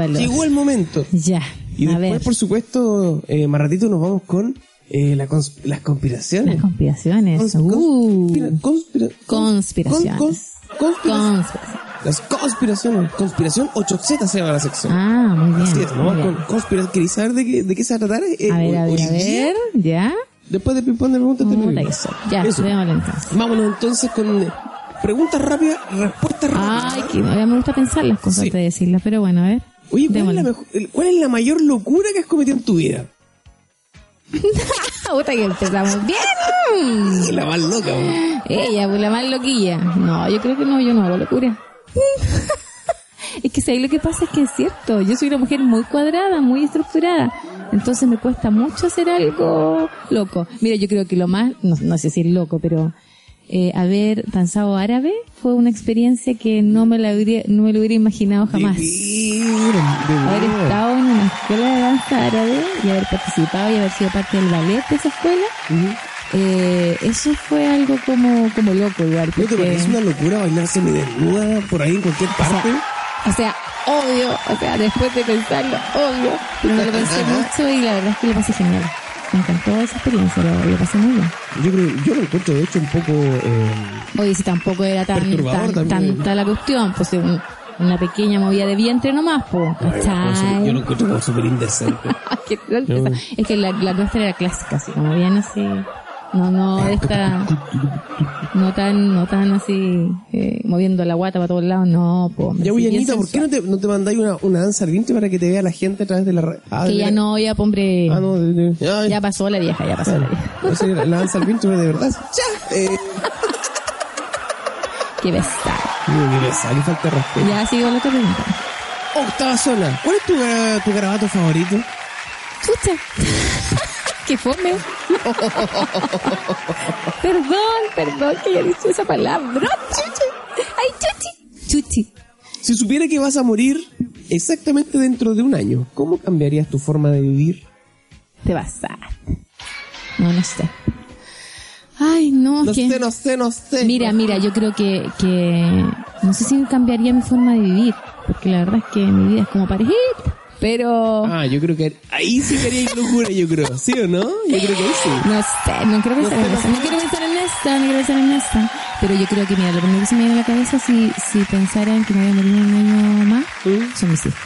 Ay, llegó el momento. Ya. Y a después, ver, por supuesto, eh, más ratito nos vamos con eh, la cons- las conspiraciones. las conspiraciones. Cons- Uh, conspira- conspira- conspiraciones. con- con- conspira- conspiraciones. las conspiraciones. Conspiración 8Z se llama la sección. Ah, muy bien. Así es, ¿no? bien. Con conspiración. ¿Queréis saber de qué, de qué se va a tratar? Eh, A ver, a ver, a ver. ¿Ya? Después de ping-pong de preguntas, te. Ya, Eso. entonces. Vámonos entonces con eh, preguntas rápidas, respuestas rápidas. Ay, que me gusta pensar las cosas Sí. antes de decirlas, pero bueno, a ver. Oye, ¿cuál es, Démosle. la mejo- el- ¿cuál es la mayor locura que has cometido en tu vida? Puta que empezamos bien. La más loca, güey. Ella, pues la más loquilla. No, yo creo que no, yo no hago locura. es que ¿sabes? lo que pasa es que es cierto. Yo soy una mujer muy cuadrada, muy estructurada. Entonces me cuesta mucho hacer algo loco. Mira, yo creo que lo más, no, no sé si es loco, pero eh, haber danzado árabe fue una experiencia que no me la hubiera, no me lo hubiera imaginado jamás. Veras, de Haber estado en una escuela de danza árabe y haber participado y haber sido parte del ballet de esa escuela, eh, eso fue algo como, como loco igual. ¿No te porque- parece una locura bailar semidesnuda por ahí en cualquier parte? o sea, obvio, o sea, después de pensarlo, obvio, pero me lo pensé mucho y la verdad es que lo pasé genial. Me encantó esa experiencia, lo, lo pasé muy bien. Yo creo, yo lo encuentro de hecho un poco eh, Oye, si tampoco era tan, tan tanta la cuestión, pues un- una pequeña movida de vientre nomás, pues, ¿cachai? yo lo encuentro como súper indecente. Es que la, la nuestra era clásica, así como bien así. No, no esta. No tan, no tan así, eh, moviendo la guata para todos lados, no, po. Ya, así oye, bien Anita, ¿por qué no te, no te mandáis una, una danza al vientre para que te vea la gente a través de la red? Ah, Que de- ya no, ya, po, hombre. Ah, no, de, de- ya, Ya pasó la vieja, ya pasó la vieja. No sé, la, danza al vientre de verdad. Ya. Eh, Qué digo, que pesa, le falta respeto. Ya sigo la pregunta. Octava zona. ¿Cuál es tu, gra- tu garabato favorito? Chucha. Qué fome. perdón, perdón que haya dicho esa palabra. Chuchi. Ay, chuchi. Chuchi. Si supiera que vas a morir exactamente dentro de un año, ¿cómo cambiarías tu forma de vivir? Te vas a... No, no sé. Ay, no, No que... sé, no sé, no sé. Mira, mira, yo creo que, que no sé si cambiaría mi forma de vivir, porque la verdad es que mi vida es como parejita, pero Ah, yo creo que ahí sí que haría locura, yo creo. ¿Sí o no? Yo creo que ahí sí. no sé, no quiero pensar No en esa, no quiero pensar en esta, no quiero pensar en esta, pero yo creo que mira, lo primero que se me viene a la cabeza si, si pensara en que me voy a morir un año más, son mis hijos.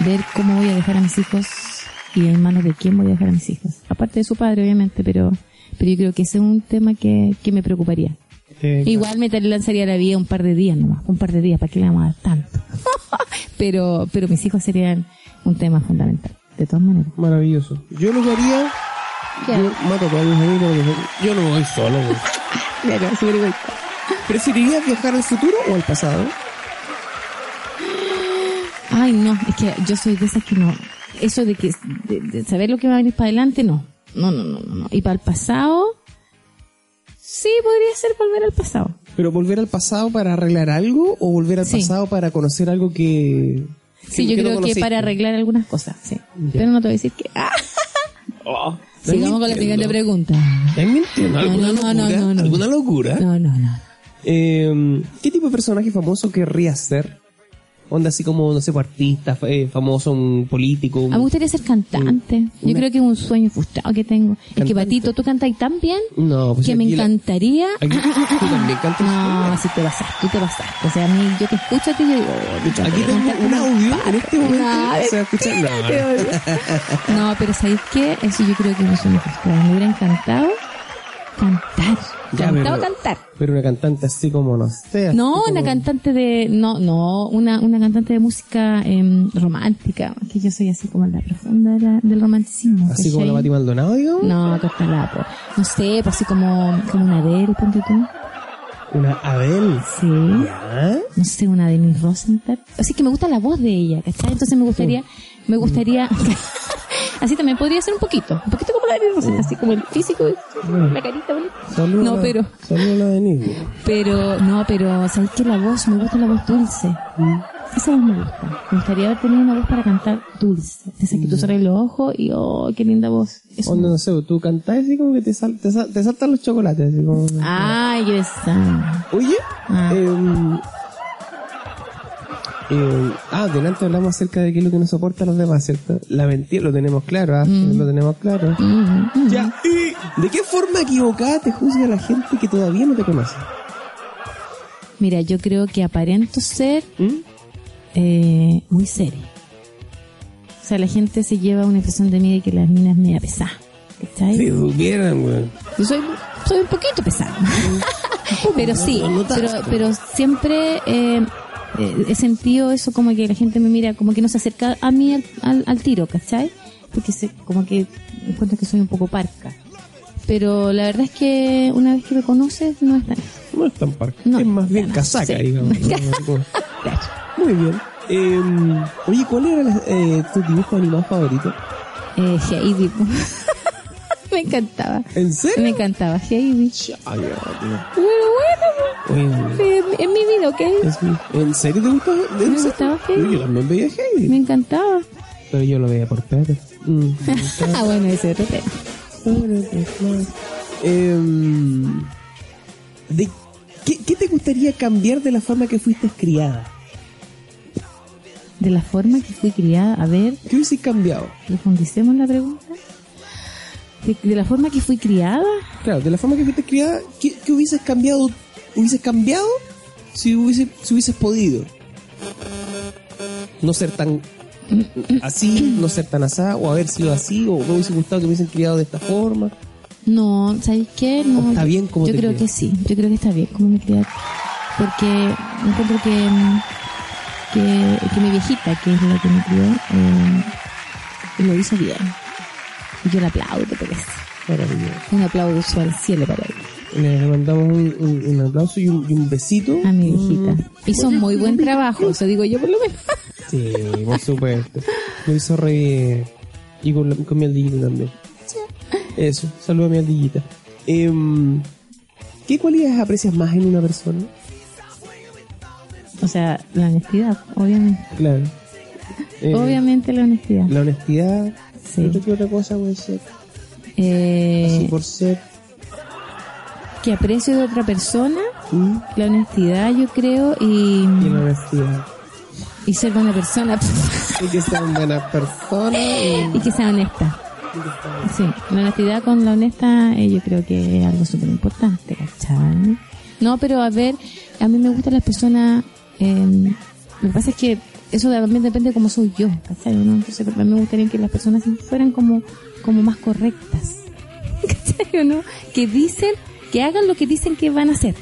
Ver cómo voy a dejar a mis hijos y en manos de quién voy a dejar a mis hijos. Aparte de su padre, obviamente, pero Pero yo creo que ese es un tema que, que me preocuparía. Eh, Igual me lanzaría la vida un par de días nomás, un par de días, ¿para qué le vamos a dar tanto? pero, pero mis hijos serían un tema fundamental, de todas maneras. Maravilloso. Yo lo que haría, ¿Qué yo mato a todos mis amigos, porque yo no voy solo. Claro, súper. ¿Preferirías viajar al futuro o al pasado? Ay, no, es que yo soy de esas que no. Eso de que de, de saber lo que va a venir para adelante. No, no, no, no. no. Y para el pasado, sí, podría ser volver al pasado. ¿Pero volver al pasado para arreglar algo o volver al Sí. pasado para conocer algo que... Sí, yo no creo que para arreglar algunas cosas, sí. Pero no te voy a decir que. ¡Ah! Oh, Sigamos con la siguiente pregunta. ¿Estás mintiendo? ¿Alguna No, no, no, locura? no, no. ¿Alguna locura? No, no, no. Eh, ¿Qué tipo de personaje famoso querrías ser? Onda así como, no sé, pues, artista, eh, famoso, un político. un- A mí me gustaría ser cantante. Yo Una- creo que es un sueño frustrado que tengo. Es que ¿Cantante? Patito, tú cantas tan bien No, pues que me la- encantaría. aquí- tú también cantas. No, si te pasaste, tú te pasaste. O sea, a mí, yo te escucho a ti y yo digo, oh, yo Aquí tengo un audio en este momento. No, se va a escuchar. No, no. No, pero ¿sabéis qué? Eso yo creo que es un. Me hubiera encantado cantar. Ya, Encantado pero- cantar. Pero una cantante así como, no sé. No, como- una cantante de, no, no, una, una cantante de música em, romántica, que yo soy así como la profunda de la- del romanticismo. Así como la. Pati Maldonado, digamos. No, cortalapo. No sé, pues así como, como una Adele, ponte tú. Una Adele. Sí. ¿Ya? No sé, una Denise Rosenthal. Así que me gusta la voz de ella, ¿cachai? Entonces me gustaría, me gustaría, así también podría ser un poquito, un poquito como la Denise Rosenthal, así como el físico, la carita. Saludos No, la- pero, a la Denise. pero, no, pero, ¿sabes que La voz, me gusta la voz dulce. Esa voz me gusta. Me gustaría haber tenido una voz para cantar dulce. Esa que tú cerras los ojos y, oh, qué linda voz. Eso Onda, me no sé, tú cantás así como que te, sal- te, sal- te saltan los chocolates. Así como... Besada. Oye, Ah. em, eh, ah, delante hablamos acerca de qué es lo que nos soporta a los demás, ¿cierto? La mentira, lo tenemos claro, ¿ah? Lo tenemos claro. Mm, mm. Ya, y ¿de qué forma equivocada te juzga la gente que todavía no te conoce? Mira, yo creo que aparento ser ¿Mm? eh, muy seria. O sea, la gente se lleva una impresión de mí de que las minas media pesadas. ¿Cachai? Si supieran, güey. Yo soy, soy un poquito pesada. pero sí, pero, pero siempre eh, he sentido eso como que la gente me mira, como que no se acerca a mí al, al, al tiro, ¿cachai? Porque se, como que encuentro que soy un poco parca. Pero la verdad es que una vez que me conoces, no es tan No es tan parca, No, es más bien no, casaca, sí. digamos. Muy bien. Em, oye, ¿cuál era eh, tu dibujo animado favorito? Eh, Heidi. me encantaba. ¿En serio? Me encantaba Heidi. Ay. Bueno, bueno, eh, en mi vida, ¿ok? es mi- ¿En serio te gustaba? ¿En Me gustaba Heidi. Yo también veía Heidi. Me encantaba. Pero yo lo veía por Pedro. Mm. ah, bueno, ese otro tema. Em, ¿de qué, qué te gustaría cambiar de la forma que fuiste criada? De la forma que fui criada, a ver, ¿Qué hubieses cambiado? profundicemos la pregunta. De, de la forma que fui criada, Claro, de la forma que fuiste criada, ¿qué, qué hubieses cambiado? ¿Hubieses cambiado si, hubiese, si hubieses podido? No ser tan así, no ser tan asá, o haber sido así, o me hubiese gustado que me hubiesen criado de esta forma. no, ¿sabes qué? No, ¿O está bien como Yo te creo que sí, yo creo que está bien como me criaron. Porque encuentro que, mm, que, que mi viejita, que es la que me crió, eh, lo hizo bien. Y yo le aplaudo por eso. Maravilloso. Un aplauso al cielo para ella. Le mandamos un, un- un aplauso y un, y un besito. A mi viejita. Mm. Hizo muy buen trabajo, eso digo yo por lo menos. Sí, por supuesto. Lo hizo re bien. Y con, la- con mi aldillita también. Eso, saludo a mi aldillita. Em, ¿Qué cualidades aprecias más en una persona? O sea, la honestidad, obviamente. Claro. Eh, obviamente la honestidad. La honestidad. Sí. ¿Qué otra cosa puede ser? Eh, Así por ser. que aprecio de otra persona, ¿Mm? la honestidad yo creo y, Y la honestidad. y ser buena persona Y que sean buenas personas. y- y que sea honesta. Sí, la honestidad con la honesta eh, yo creo que es algo súper importante, ¿cachai? No, pero a ver, a mí me gustan las personas, eh, lo que pasa es que eso también depende de cómo soy yo, ¿cachai? ¿no? Entonces a mí me gustaría que las personas fueran como, como más correctas. ¿cachai? ¿Cachai o no? Que dicen, que hagan lo que dicen que van a hacer.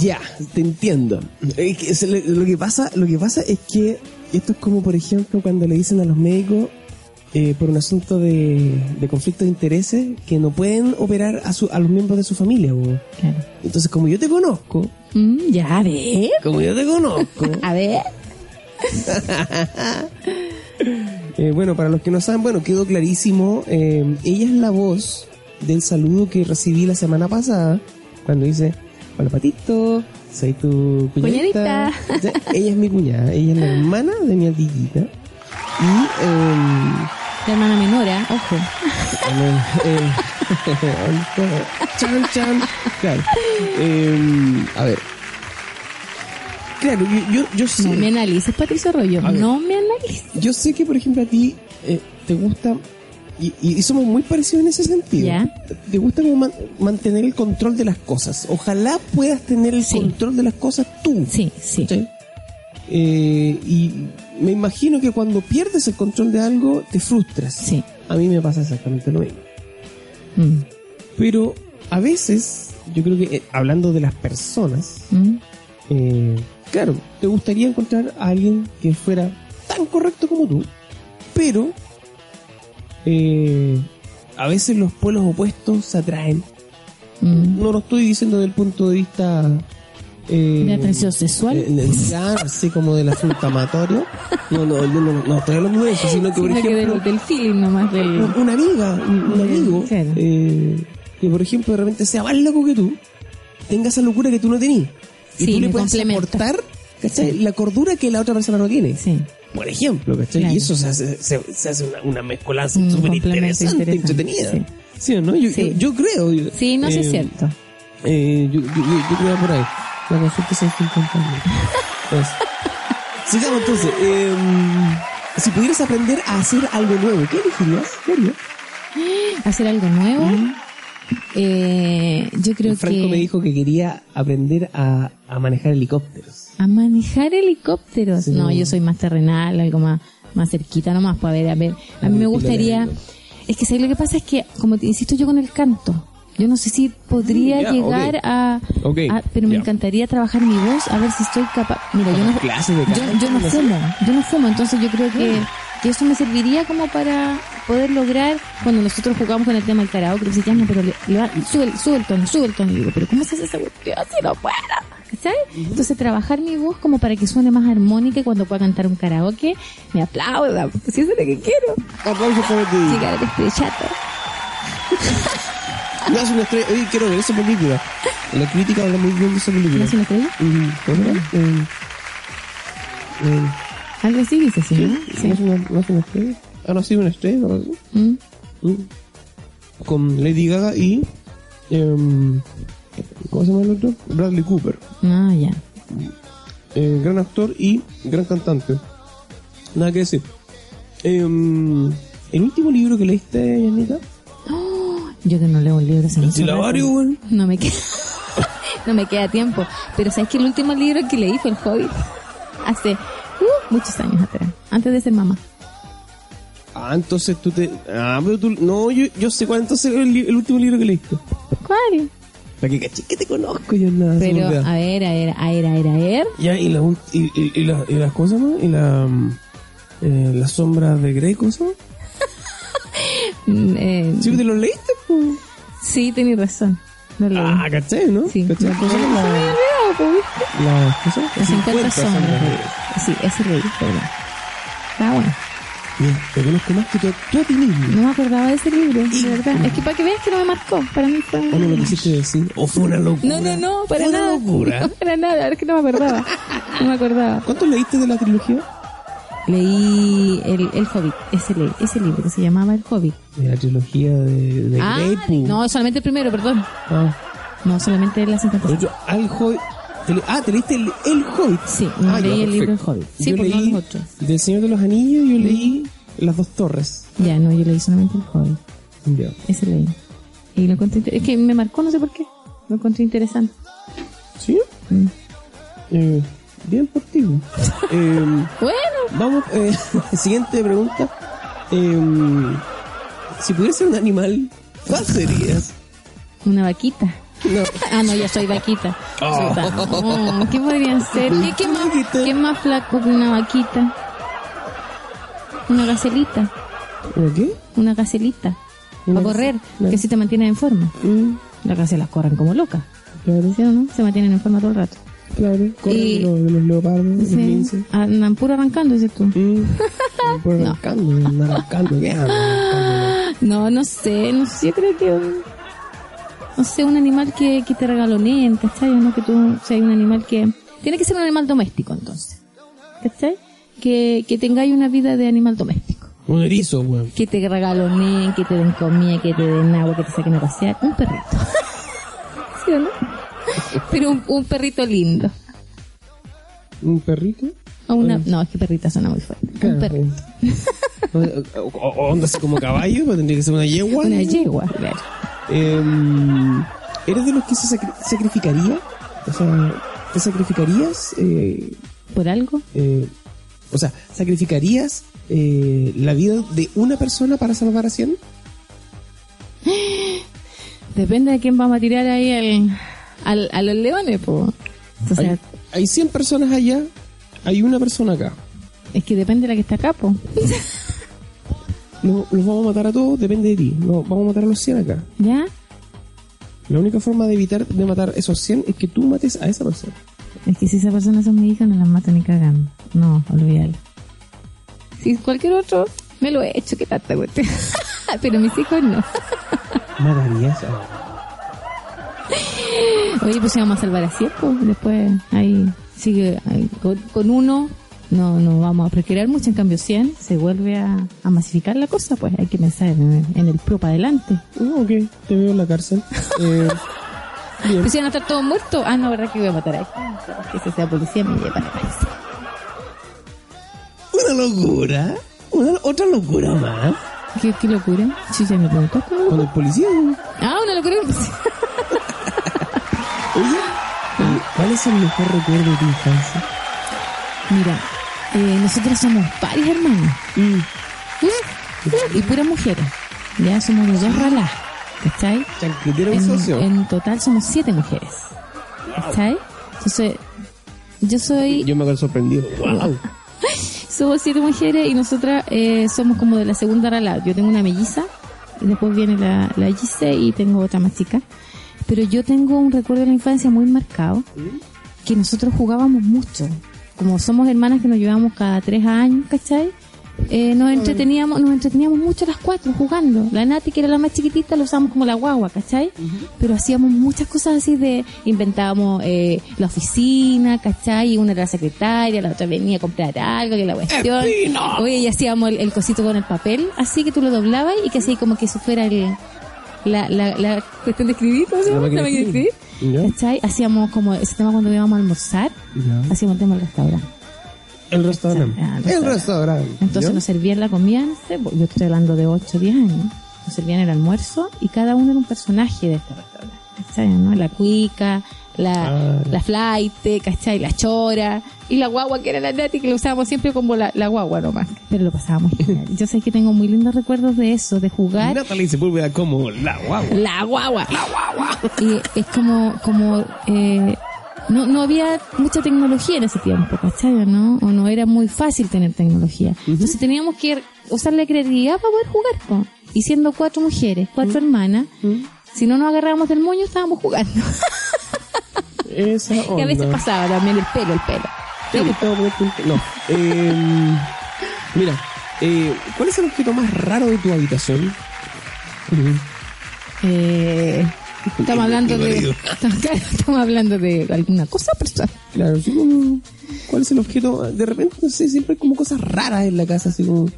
Ya, te entiendo. Lo, que pasa, lo que pasa es que esto es como, por ejemplo, cuando le dicen a los médicos eh, por un asunto de, de conflicto de intereses que no pueden operar a, su, a los miembros de su familia. Claro. Entonces, como yo te conozco, Mm, ya, a ver. como yo te conozco, A ver. eh, bueno, para los que no saben, bueno, quedó clarísimo. eh, ella es la voz del saludo que recibí la semana pasada cuando dice: Hola, Patito, soy tu cuñadita. ella es mi cuñada, ella es la hermana de mi ardillita. Y. em, La hermana menora, ojo. Eh, chan, chan. Claro. Eh, a ver. Claro, yo, yo, yo sé. No me analices, Patricio Rollo. No me analices. Yo sé que, por ejemplo, a ti eh, te gusta. Y, y somos muy parecidos en ese sentido. Ya. Te gusta como man- mantener el control de las cosas. Ojalá puedas tener el Sí. control de las cosas tú. Sí, sí. ¿sí? Eh, y me imagino que cuando pierdes el control de algo, te frustras. Sí. A mí me pasa exactamente lo mismo. Mm, Pero a veces, yo creo que eh, hablando de las personas, mm. eh, claro, te gustaría encontrar a alguien que fuera tan correcto como tú, pero eh, a veces los pueblos opuestos se atraen. Mm. No lo estoy diciendo desde el punto de vista... Eh, ¿De atracción sexual? claro, así como de la frutamatoria. No, no, yo no, no estoy hablando de eso, sino que, por Sino que ejemplo, del, del feeling nomás del... un- una amiga, un, un amigo, Claro. eh, que por ejemplo de repente sea más loco que tú, tenga esa locura que tú no tenías. Y Sí, tú le puedes aportar ¿cachai? la cordura que la otra persona no tiene. Sí. Por ejemplo, ¿cachai? Claro. Y eso se hace, se, se hace una, una mezcolanza Un súper complemento interesante, interesante, entretenida. sí. Sí. o no? Yo, yo, yo creo. yo- Sí, no sé eh, si es cierto. eh, yo, creo por ahí. La consulta se fue Pues, Sigamos entonces. eh, si pudieras aprender a hacer algo nuevo, ¿qué elegirías? ¿Qué? Hacer algo nuevo. Eh, yo creo Franco que... me dijo que quería aprender a, a manejar helicópteros. A manejar helicópteros. Sí. No, yo soy más terrenal, algo más, más cerquita nomás. Para ver, a ver. A mí me gustaría. Es que ¿sabes? lo que pasa es que, como te insisto yo con el canto, yo no sé si podría Mm, llegar a, Pero me encantaría trabajar mi voz, a ver si estoy capaz. Mira, yo no, de yo, yo fumo, yo no fumo, entonces yo creo que, que eso me serviría como para poder lograr, cuando nosotros jugamos con el tema del karaoke, que decían, no, pero le, le va- sube, el- sube el tono, sube el tono, y digo, pero ¿cómo se hace esa cuestión si no puedo? ¿Sabes? Entonces trabajar mi voz como para que suene más armónica y cuando pueda cantar un karaoke, me aplauda, porque si eso es lo que quiero, Aplausos para ti. llegar al estrellato. No es una estrella. Oye, quiero ver esa película. La crítica habla muy bien de esa película. ¿No es una estrella? Mm, ¿cómo se llama? Algo así dice, ¿sí? ¿no? ¿No es una, no es una estrella? Ah, no, sí, una estrella. ¿no? Mm. Mm. Con Lady Gaga y. em, ¿Cómo se llama el otro? Bradley Cooper. Ah, ya. Eh, gran actor y gran cantante. Nada que decir. Em, el último libro que leíste, Yanita. Yo que no leo un libro se me El silabario, weón. No me queda, no me queda tiempo. Pero sabes que el último libro que leí fue El Hobbit. Hace uh, muchos años atrás. Antes de ser mamá. Ah, entonces tú te. Ah, pero tú. No, yo, yo sé cuál entonces es el, último libro que leíste. ¿Cuál? Para que caché que te conozco yo nada. Pero, a ver, a ver, a ver, a ver, a ver. Ya, y la. Y, y, y la, y las cosas, ¿no? Y la. mm, Eh, la sombra de Grey, ¿cosa? Mm, eh, Sí, ¿te lo leíste? sí, tenés razón. No. Ah, caché, ¿no? sí, ¿Caché? ¿viste? La, ¿cosa? Las 50 sombras. Sí, ese leí, perdón. Está bueno. Bien, te conozco más que tú, tú a ti mismo. No me acordaba de ese libro, de verdad. Es que para que veas que no me marcó. Para mí fue... ¿O no lo quisiste decir? ¿O fue una locura? No, no, no, para ¿Fue una locura? No, para nada, es que no me acordaba. No me acordaba. ¿Cuántos leíste de la trilogía? Leí el, el Hobbit, ese, ese libro que se llamaba El Hobbit. De la trilogía de, de Ah, Grey, no, solamente el primero, perdón. Ah, No, solamente la 50. pero yo, al Hobbit. te ah, te leíste el, el Hobbit. Sí, no Ah, leí ya, el libro. El Hobbit. Sí, yo no leí del Señor de los Anillos yo leí Las Dos Torres. Ya, no, yo leí solamente el Hobbit. Ya. Ese leí. Y lo encontré Es que me marcó, no sé por qué. Lo encontré interesante. ¿Sí? Mm. Eh, bien por ti. eh, Bueno, vamos, eh, siguiente pregunta. Eh, si pudiera ser un animal, ¿Cuál serías? Una vaquita. No. Ah, no, ya soy vaquita. Chuta, no, ¿Qué podría ser? ¿Qué, qué más, qué más flaco que una vaquita? Una gacelita. ¿Una qué? Una gacelita. Para correr, que si te mantienen en forma. Mm, Las gacelas corren como locas. claro, ¿Sí o no? Se mantienen en forma todo el rato. Claro. Corre Y- de los, de los leopardos, los Sí. linces. Andan puro arrancando, dices tú. Mm. Arrancando, andan arrancando, ¿qué andan arrancando? No, no sé, no sé, yo creo que un- no sé, un animal que, que te regaloneen, ¿cachai? O no que tú seas un animal que tiene que ser un animal doméstico entonces. ¿Cachai? Que, que tengáis una vida de animal doméstico. Un erizo, weón. Que te regaloneen, que te den comida, que te den agua, que te saquen a pasear. Un perrito. ¿Sí o no? Pero un, un perrito lindo. ¿Un perrito? O una, no, es que perrita suena muy fuerte. Un Claro. perrito. O, o- o onda así como caballo, pero tendría que ser una yegua. Una yegua, claro. Em, ¿Eres de los que se sacri- sacrificaría? O sea, ¿te sacrificarías? Eh, ¿Por algo? eh, o sea, ¿sacrificarías eh, la vida de una persona para salvar a 100? Depende de quién vamos a tirar ahí al, al- a los leones, pues. O sea, Hay, hay 100 personas allá, hay una persona acá. es que depende de la que está acá, po. No, los vamos a matar a todos, depende de ti. No, vamos a matar a los 100 acá. ¿Ya? La única forma de evitar de matar esos 100 es que tú mates a esa persona. Es que si esa persona son mi hija, no las mato ni cagando. No, olvídalo. Si cualquier otro, me lo he hecho, qué tanta cuestión. Pero mis hijos no. ¿Matarías a... Oye, pues si vamos a salvar a cien, pues después ahí sigue ahí, con, con uno. No, no vamos a procrear mucho, en cambio 100 se vuelve a, a masificar la cosa, pues hay que pensar en, en el pro para adelante. No, ok, te veo en la cárcel. Eh, bien. Pues si van a estar todos muertos, ah, no, ¿verdad que voy a matar a este? Que se sea policía me lleva a la cárcel. Una locura. Una, otra locura más. ¿Qué, qué locura? Sí, ya me preguntaste. ¿no? Con el policía. Ah, una locura. Oye, ¿cuál es el mejor recuerdo de tu infancia? Mira, eh, nosotros somos varias hermanas. Mm, Y puras mujeres. Ya somos de dos ralas. ¿Cachai? En, socio. en total somos siete mujeres. ¿Cachai? Entonces, yo soy, Yo me quedo sorprendido. Wow. somos siete mujeres y nosotras eh, somos como de la segunda rala. Yo tengo una melliza, y después viene la, la Gise y tengo otra más chica. Pero yo tengo un recuerdo de la infancia muy marcado, que nosotros jugábamos mucho. Como somos hermanas que nos llevamos cada tres años, ¿cachai? Eh, nos entreteníamos, nos entreteníamos mucho las cuatro jugando. La Nati, que era la más chiquitita, lo usábamos como la guagua, ¿cachai? Pero hacíamos muchas cosas así de, inventábamos eh, la oficina, ¿cachai? Una era la secretaria, la otra venía a comprar algo, que la cuestión. Oye, y hacíamos el, el cosito con el papel, así que tú lo doblabas y que así como que eso fuera el, la, la, la cuestión de escribir, ¿cómo se La llama? La máquina de escribir. ¿Cachai? Hacíamos como ese tema cuando íbamos a almorzar, Ya. hacíamos el tema del restaurante. El restaurante. Ah, el El restaurante. Entonces ¿Ya? nos servían la comida, pues, yo estoy hablando de 8 o 10 años, nos servían el almuerzo y cada uno era un personaje de este restaurante. ¿Cachai? ¿no? La cuica, la, Ah, la flight, ¿cachai? La chora y la guagua que era la Nati que lo usábamos siempre como la, la guagua nomás. Pero lo pasábamos genial. Yo sé que tengo muy lindos recuerdos de eso, de jugar. Natalie Sepúlveda como la guagua. La guagua. La guagua. Y es como, como, eh, no, no había mucha tecnología en ese tiempo, ¿cachai? o ¿No? O no era muy fácil tener tecnología. Entonces teníamos que usar la creatividad para poder jugar, po. Y siendo cuatro mujeres, cuatro hermanas, si no nos agarrábamos del moño, estábamos jugando. Esa onda. a veces pasaba también el pelo, el pelo. Sí. No. Eh, mira, eh, ¿cuál es el objeto más raro de tu habitación? Eh, estamos hablando de, estamos hablando de alguna cosa personal. Claro, sí, como, ¿cuál es el objeto? De repente, no sé, siempre hay como cosas raras en la casa, así como...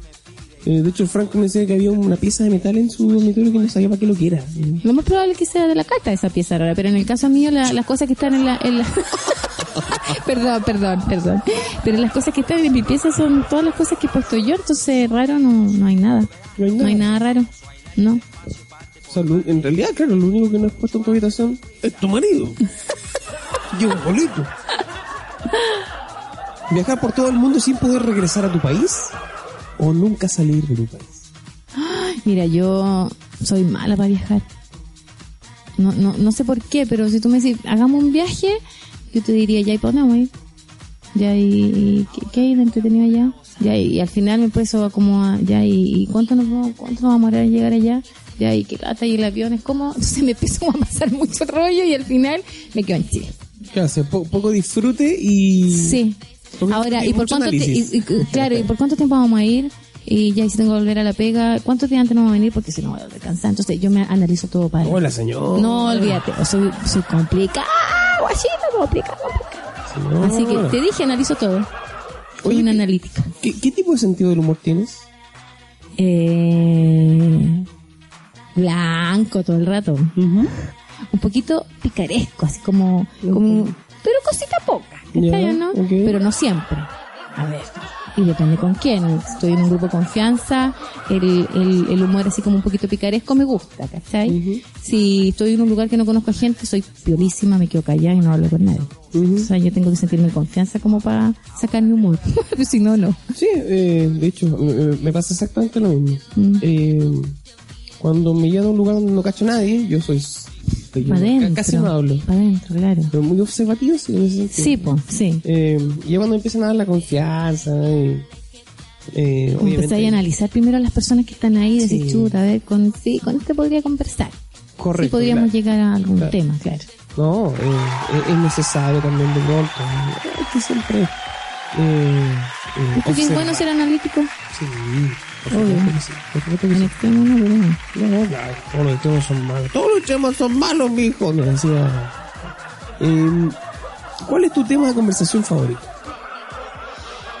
eh, de hecho, Franco me decía que había una pieza de metal en su dormitorio que no sabía para qué lo que era. Lo más probable es que sea de la cata esa pieza rara, pero en el caso mío la- las cosas que están en la... en la- perdón, perdón, perdón. Pero las cosas que están en mi pieza son todas las cosas que he puesto yo, entonces raro no, no hay nada. No hay nada. No hay nada raro. No. O sea, lo- en realidad, claro, lo único que no has puesto en tu habitación es tu marido. y un bolito. ¿Viajar por todo el mundo sin poder regresar a tu país? ¿O nunca salir de tu país? Mira, yo soy mala para viajar. No, no, no sé por qué, pero si tú me decís, hagamos un viaje, yo te diría, ya, ¿y para dónde? Ya, ¿y, qué, qué hay de entretenido allá? Ya, y, al final me puedo como, a- ya, ¿y, cuánto nos vamos, cuánto nos vamos a llegar allá? Ya, ¿y qué lata? ¿Y el avión es como? Entonces me empezó a pasar mucho rollo y al final me quedo en Chile. Claro, sea, po- poco disfrute y... Sí. Ahora, ¿y por cuánto te- análisis. y- y- claro, ¿y por cuánto tiempo vamos a ir? Y ya, si tengo que volver a la pega, ¿cuántos días antes no vamos a venir? Porque si no voy a descansar. Entonces yo me analizo todo para Hola, señor. No, olvídate, soy, soy complicada, guachita, complicada, complicada. Así que te dije, analizo todo. Soy Oye, una ¿qué- analítica. ¿Qué, qué tipo de sentido del humor tienes? Eh, blanco todo el rato. Un poquito picaresco, así como, como pero cosita poca, ¿cachai, Ya, no? Pero no siempre. A ver, y depende con quién. Estoy en un grupo de confianza, el, el, el humor así como un poquito picaresco me gusta, ¿cachai? Si estoy en un lugar que no conozco a gente, soy piolísima, me quedo callada y no hablo con nadie. O sea, yo tengo que sentirme en confianza como para sacar mi humor. Si no, no. Sí, eh, de hecho, me, me- me pasa exactamente lo mismo. Mm. Eh, cuando me llevo a un lugar donde no cacho a nadie, yo soy... Para casi no hablo. Para adentro, claro. Pero muy observativo, sí, en ese sentido. Sí, pues, sí. Eh, y cuando empiezan a dar la confianza y... Eh, empezar a analizar primero a las personas que están ahí y decir, Sí. chuta, a ver, con, sí, con este podría conversar. Correcto, Sí podríamos claro. llegar a algún Claro. tema, claro. No, eh, es- es necesario también de pronto. Hay que siempre... Eh, eh, ¿Es que es bueno ser analítico? Sí, por Obvio. supuesto que sí. Por supuesto que En sí. extremo no, pero no. No, claro, todos los temas son malos. Todos los temas son malos, mijo. Me decía. Eh, ¿Cuál es tu tema de conversación favorito?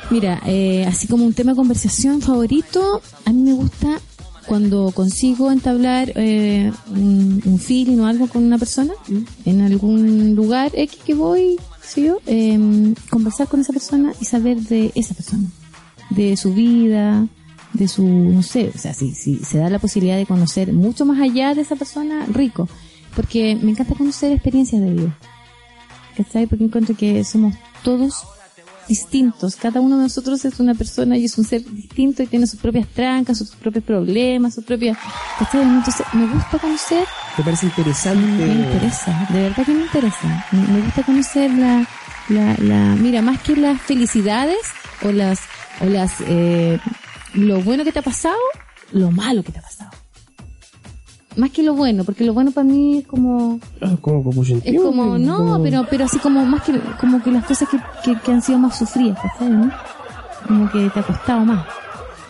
Mira, eh, así como un tema de conversación favorito, a mí me gusta cuando consigo entablar eh, un, un feeling o algo con una persona en algún lugar X que voy, ¿sí yo? Eh, conversar con esa persona y saber de esa persona, de su vida, de su, no sé, o sea, si, si se da la posibilidad de conocer mucho más allá de esa persona, rico, porque me encanta conocer experiencias de vida. ¿Cachai? Porque encuentro que somos todos distintos. Cada uno de nosotros es una persona y es un ser distinto y tiene sus propias trancas, sus propios problemas, sus propias... ¿Cachai? Entonces, me gusta conocer, ¿Te parece interesante? me interesa, de verdad que me interesa. Me, me gusta conocer la, la, la... Mira, más que las felicidades o las... O las eh, lo bueno que te ha pasado, lo malo que te ha pasado. Más que lo bueno, porque lo bueno para mí es como... Ah, como Capucho Es como, no, pero, pero así como más que, como que las cosas que, que, que han sido más sufridas, ¿cachai? ¿no? Como que te ha costado más.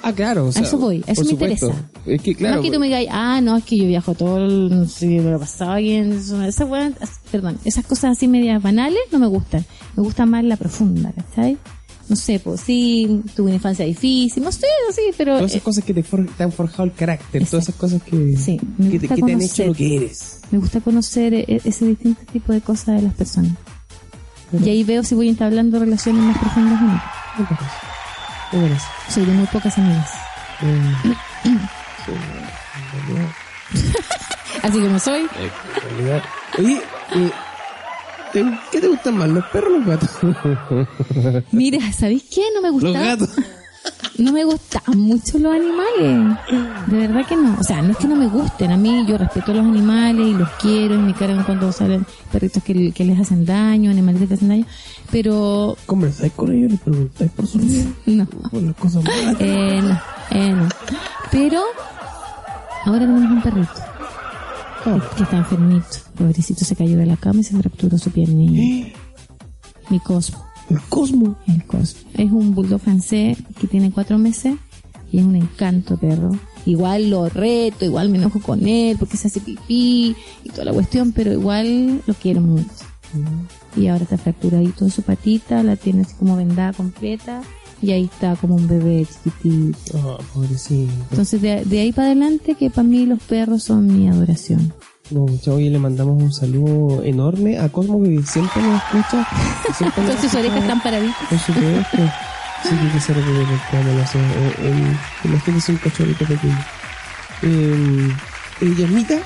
Ah, claro. O sea, a eso voy, a eso me supuesto. interesa. Es que, claro. no es que tú me digas, ah, no, es que yo viajo todo el, no sé, me lo he pasado bien, esas weas- perdón, esas cosas así medias banales no me gustan. Me gusta más la profunda, ¿cachai? No sé, pues sí, tuve una infancia difícil, no sé, sí, pero... Todas esas eh, cosas que te, for- te han forjado el carácter, todas esas cosas que, Sí, me que, que te han conocer. hecho lo que eres. Me gusta conocer e- ese distinto tipo de cosas de las personas. Y ahí veo si voy entablando relaciones más profundas o no. Me parece. Soy de muy pocas amigas. Eh, Así como soy. realidad. Oye, eh, ¿te- ¿qué te gustan más, los perros o los gatos? Mira, ¿sabéis qué? No me gusta. los gatos. No me gustan mucho los animales. De verdad que no. O sea, no es que no me gusten. A mí yo respeto a los animales y los quiero y me cargan cuando salen perritos que, que les hacen daño, animalitos que hacen daño. Pero Conversáis con ellos, les preguntáis por su vida, no. por las cosas malas. Eh, no, eh, no. Pero ahora tenemos un perrito que está enfermito. Pobrecito se cayó de la cama y se fracturó su piernilla. Mi Cosmo. El cosmo. El Cosmo. Es un bulldog francés que tiene cuatro meses y es un encanto perro. Igual lo reto, igual me enojo con él porque se hace pipí y toda la cuestión, pero igual lo quiero mucho. Y ahora está fracturadito su patita, la tiene así como vendada completa y ahí está como un bebé chiquitito. Ah, pobrecito. Entonces de, de ahí para adelante que para mí los perros son mi adoración. No, muchachos, hoy le mandamos un saludo enorme a Cosmo que siempre nos escucha. que siempre nos Entonces sus orejas están paraditas. Por supuesto. Sí, que se eh, imagínese un cachorrito pequeño. Eh, eh, Yasmita,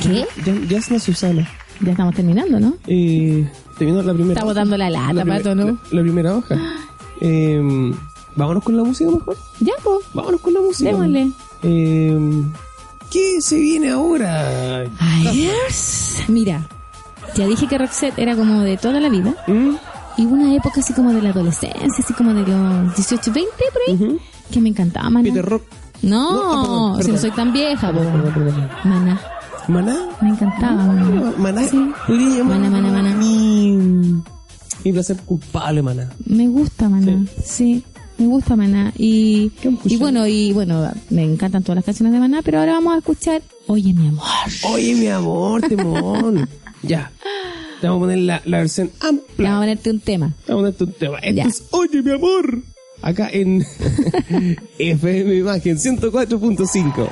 ¿Qué? Ya- Yasna Susana. Ya estamos terminando, ¿no? Eh, te vino la primera Estamos dando la lata, primer- Pato, ¿no? La, la primera hoja. Eh, vámonos con la música mejor. Ya, pues. Vámonos con la música. Démosle. Eh, ¿Qué se viene ahora? A ver, mira, ya dije que Roxette era como de toda la vida. ¿Mm? Y una época así como de la adolescencia, así como de los 18, 20 por ahí, que me encantaba Maná. Peter Rock. No, No, ah, perdón, si no soy tan vieja. Perdón, perdón. Maná, ¿Maná? me encantaba. Maná. ¿Maná? Sí. Maná, maná, maná. Mi, mi placer culpable, Maná. Me gusta Maná, sí. Me gusta Maná y, ¿Qué vamos a y bueno y bueno me encantan todas las canciones de Maná pero ahora vamos a escuchar Oye mi amor Oye, mi amor, temón. ya. Te vamos a poner la, la versión Te vamos a amplia. ponerte un tema Te vamos a poner un tema. Esto Ya. es Oye, mi amor. Acá en FM Imagen 104.5.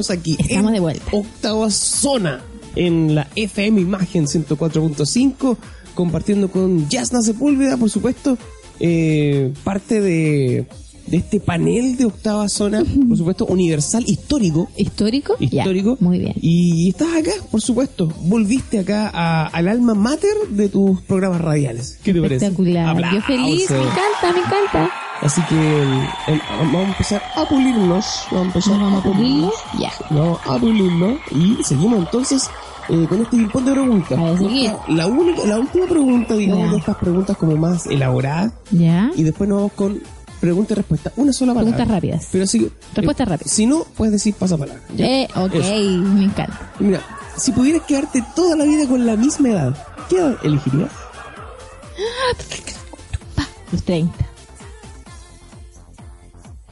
Estamos aquí. Estamos en de vuelta. Octava zona en la FM Imagen 104.5, compartiendo con Jasna Sepúlveda, por supuesto, eh, parte de, de este panel de octava zona, por supuesto, universal, histórico. ¿Histórico? Ya, Histórico. muy bien. Y estás acá, por supuesto. Volviste acá a- al alma mater de tus programas radiales. ¿Qué te parece? Espectacular. Yo feliz, me Aplausos. encanta, me encanta. Así que vamos a empezar a pulirnos. Vamos a empezar Nos vamos a pulir. Ya. Vamos a pulirnos. Y seguimos entonces eh, con este ping-pong de preguntas. La, única, la última pregunta, digamos, Ya. de estas preguntas como más elaboradas. Ya. Y después nos vamos con pregunta y respuesta. Una sola palabra. Preguntas rápidas. Pero sí. Respuestas eh, rápidas. Si no, puedes decir pasapalabra. Eh, ok, Eso. me encanta. Mira, si pudieras quedarte toda la vida con la misma edad, ¿qué edad elegirías? Los 30.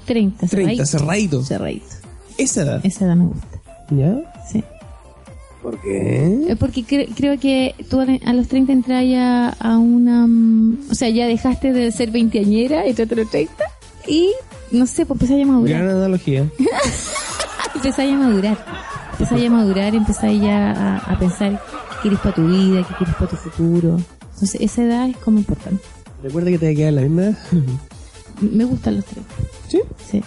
30, 30, cerradito. cerradito. Esa edad. Esa edad me gusta. ¿Ya? Sí. ¿Por qué? Eh, Porque cre- creo que tú a los 30 entras ya a una... mm, O sea, ya dejaste de ser veinteañera, entraste a los 30 y, no sé, pues empezás a madurar. Gran analogía. Empezás a madurar. Empezás a madurar, empezás ya a, a pensar qué quieres para tu vida, qué quieres para tu futuro. Entonces, esa edad es como importante. Recuerda que te va a quedar la misma edad. Me gustan los 30. ¿Sí? Sí.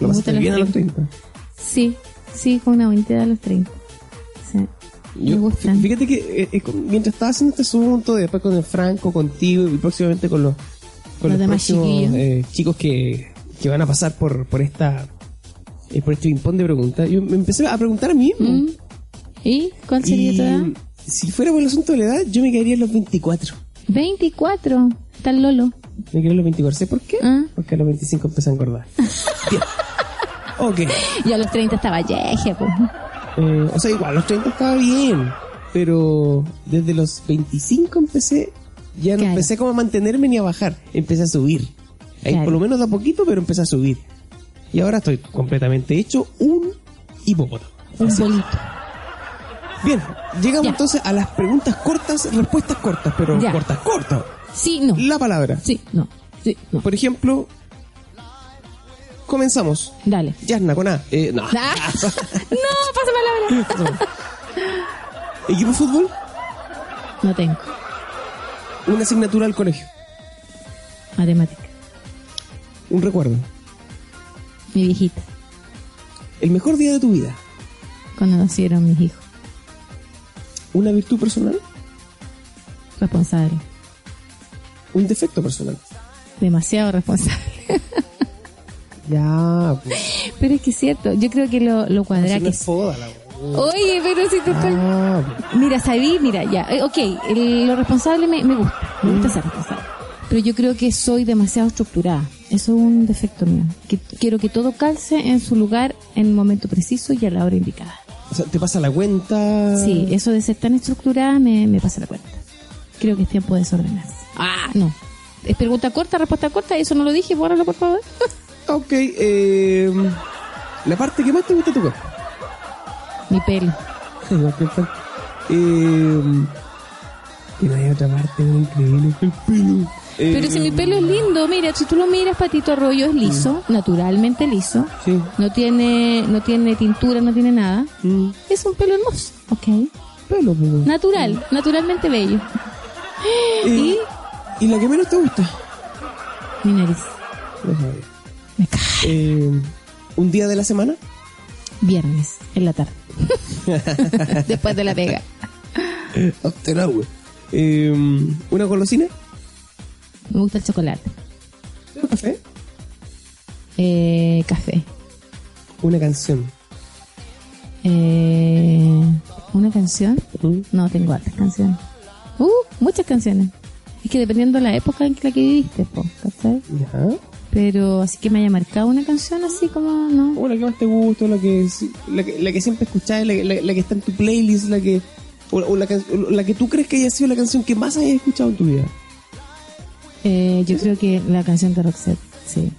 Lo Me pasaste gustan bien a los 30. Sí, sí, con una bonita a los 30. Sí. me gustan. Fíjate que eh, eh, mientras estaba haciendo este asunto, después con el Franco, contigo y próximamente con los, con Los los, demás próximos, chiquillos. eh, chicos que, que van a pasar por, por esta eh, por este ping-pong de preguntas, yo me empecé a preguntar a mí mismo. Mm. ¿Y cuál sería Y tu edad? si fuera por el asunto de la edad, yo me quedaría en los 24. 24. Está el Lolo. Me quedaría en los 24. ¿Sé por qué? Ah. Porque a los 25 empecé a engordar. Ok. Y a los 30 estaba yeje, pues. Eh, o sea, igual, los 30 estaba bien. Pero desde los 25 empecé, ya no Claro. empecé como a mantenerme ni a bajar. Empecé a subir. Ahí Claro. por lo menos da poquito, pero empecé a subir. Y ahora estoy completamente hecho un hipopótamo. Un bolito. Bien, llegamos Ya. entonces a las preguntas cortas, respuestas cortas, pero Ya. cortas, cortas. Sí, no. La palabra. Sí, no. Sí, no. Por ejemplo, comenzamos. Dale. Yasna con A. Eh, no. Ah. no, pasa palabra. Equipo de fútbol, No tengo. una asignatura al colegio. Matemática. Un recuerdo. Mi viejita. El mejor día de tu vida. Cuando nacieron mis hijos. Una virtud personal. Responsable. Un defecto personal. Demasiado responsable. Ya, pues. Pero es que es cierto. Yo creo que lo, lo cuadra que... es foda la wea. Oye, pero si te estoy... Ah. Mira, sabí, mira, ya, eh, ok, el- lo responsable me, me gusta, me gusta ser responsable. Pero yo creo que soy demasiado estructurada. Eso es un defecto mío. Que quiero que todo calce en su lugar en el momento preciso y a la hora indicada. O sea, te pasa la cuenta. Sí, eso de ser tan estructurada me, me pasa la cuenta. Creo que es tiempo de desordenarse. Ah, no. Es pregunta corta, respuesta corta, eso no lo dije, bórralo por favor. Ok, eh, la parte que más te gusta de tu cuerpo. Mi pelo. Eh, y no hay otra parte increíble el pelo. Eh, Pero si mi pelo es lindo, mira, si tú lo miras, Patito Arroyo es liso, naturalmente liso. Sí. No tiene, no tiene tintura, no tiene nada. Mm, Es un pelo hermoso, ok. pelo, pues. Natural, naturalmente bello. Eh, Y ¿Y la que menos te gusta? mi nariz. Sabía. Eh, ¿Un día de la semana? Viernes, en la tarde. Después de la pega. Eh, ¿Una golosina? Me gusta el chocolate. ¿Un café? Eh, café. Una canción. Eh, ¿Una canción? Mm. No, tengo hartas canciones. Uh, muchas canciones. Es que dependiendo de la época en la que viviste, po, ¿cachai? Ya. Pero así que me haya marcado una canción así como, ¿no? O la que más te gusta, la que, la que, la que siempre escuchás, la, que- la- la que está en tu playlist, la que, o, o la, can- o la que tú crees que haya sido la canción que más hayas escuchado en tu vida. Eh, yo creo que la canción de Roxette, sí.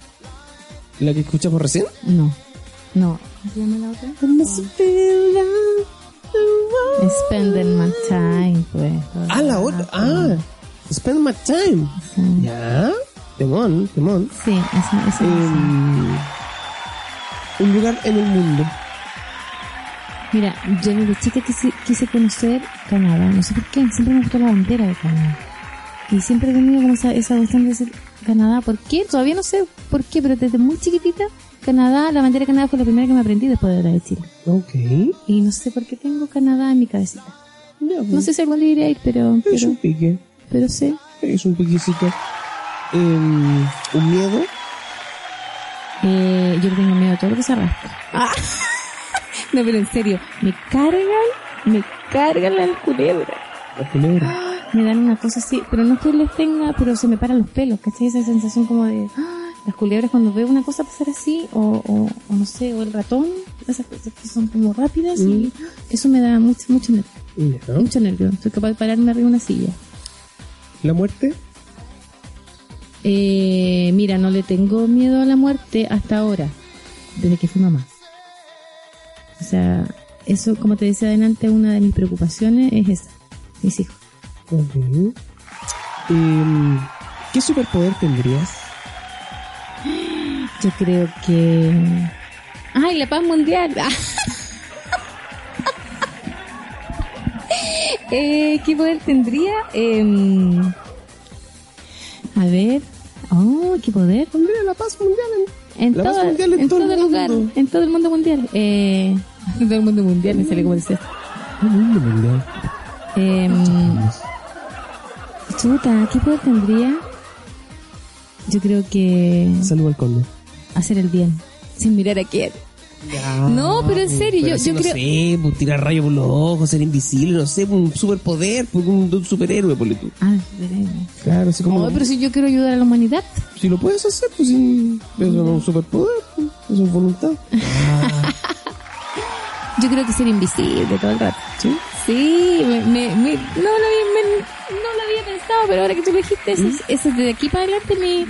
¿La que escuchamos recién? No, no. ¿Cómo se llama la otra? Spending my time, pues. Ah, la otra. Ah, Spend My Time. Sí, Ya. Temón, temón. sí esa, esa, Eh, un lugar en el mundo. Mira, yo desde chica quise, quise conocer Canadá. No sé por qué, siempre me gustó la bandera de Canadá. Y siempre he tenido como esa, esa cuestión de decir Canadá. ¿Por qué? Todavía no sé por qué, pero desde muy chiquitita, Canadá, la bandera de Canadá fue la primera que me aprendí después de la de Chile. Ok. Y no sé por qué tengo Canadá en mi cabecita. Pues, No sé si algún día iré a ir, pero, Es un pero, pique. pero sé. Es un piquecito. Em, un miedo. Eh, yo tengo miedo a todo lo que se arrastra. Ah. no, pero en serio, me cargan, me cargan las culebras. La culebra. Me dan una cosa así, pero no es que les tenga, pero se me paran los pelos, ¿cachai? Esa sensación como de ah, las culebras cuando veo una cosa pasar así, o, o, o no sé, o el ratón, esas cosas que son como rápidas y eso me da mucho, mucho nervio, mucho nervio. Soy capaz de pararme arriba de una silla. La muerte. Eh, mira, no le tengo miedo a la muerte hasta ahora, desde que fui mamá. O sea, eso, como te decía adelante, una de mis preocupaciones es esa, mis hijos. Em, ¿Qué superpoder tendrías? Yo creo que... ¡Ay, la paz mundial! eh, ¿Qué poder tendría? Em, a ver... Oh, ¿qué poder? Tendría la paz mundial. en- En, La paz todo, mundial en en todo todo el lugar, mundo. en todo el mundo mundial. Eh, en todo el mundo mundial, me sale como dice. El mundo mundial. Em, chuta, ¿qué poder tendría? Yo creo que Saludo al conde. hacer el bien, sin mirar a quién. No, pero en serio, Pero yo, yo no creo... sé, pues, tirar rayos por los ojos, ser invisible, no sé, pues, un superpoder, pues, un, un superhéroe, por tú. Ah, superhéroe. Claro, así como. No, pero si yo quiero ayudar a la humanidad. Si lo puedes hacer, pues sin. Eso no es un superpoder, pues, eso es voluntad. Yo creo que ser invisible todo el rato. ¿Sí? Sí, me, me- me- no, lo había, me- no lo había pensado, pero ahora que tú lo dijiste, ese, es- ese es de aquí para adelante mi,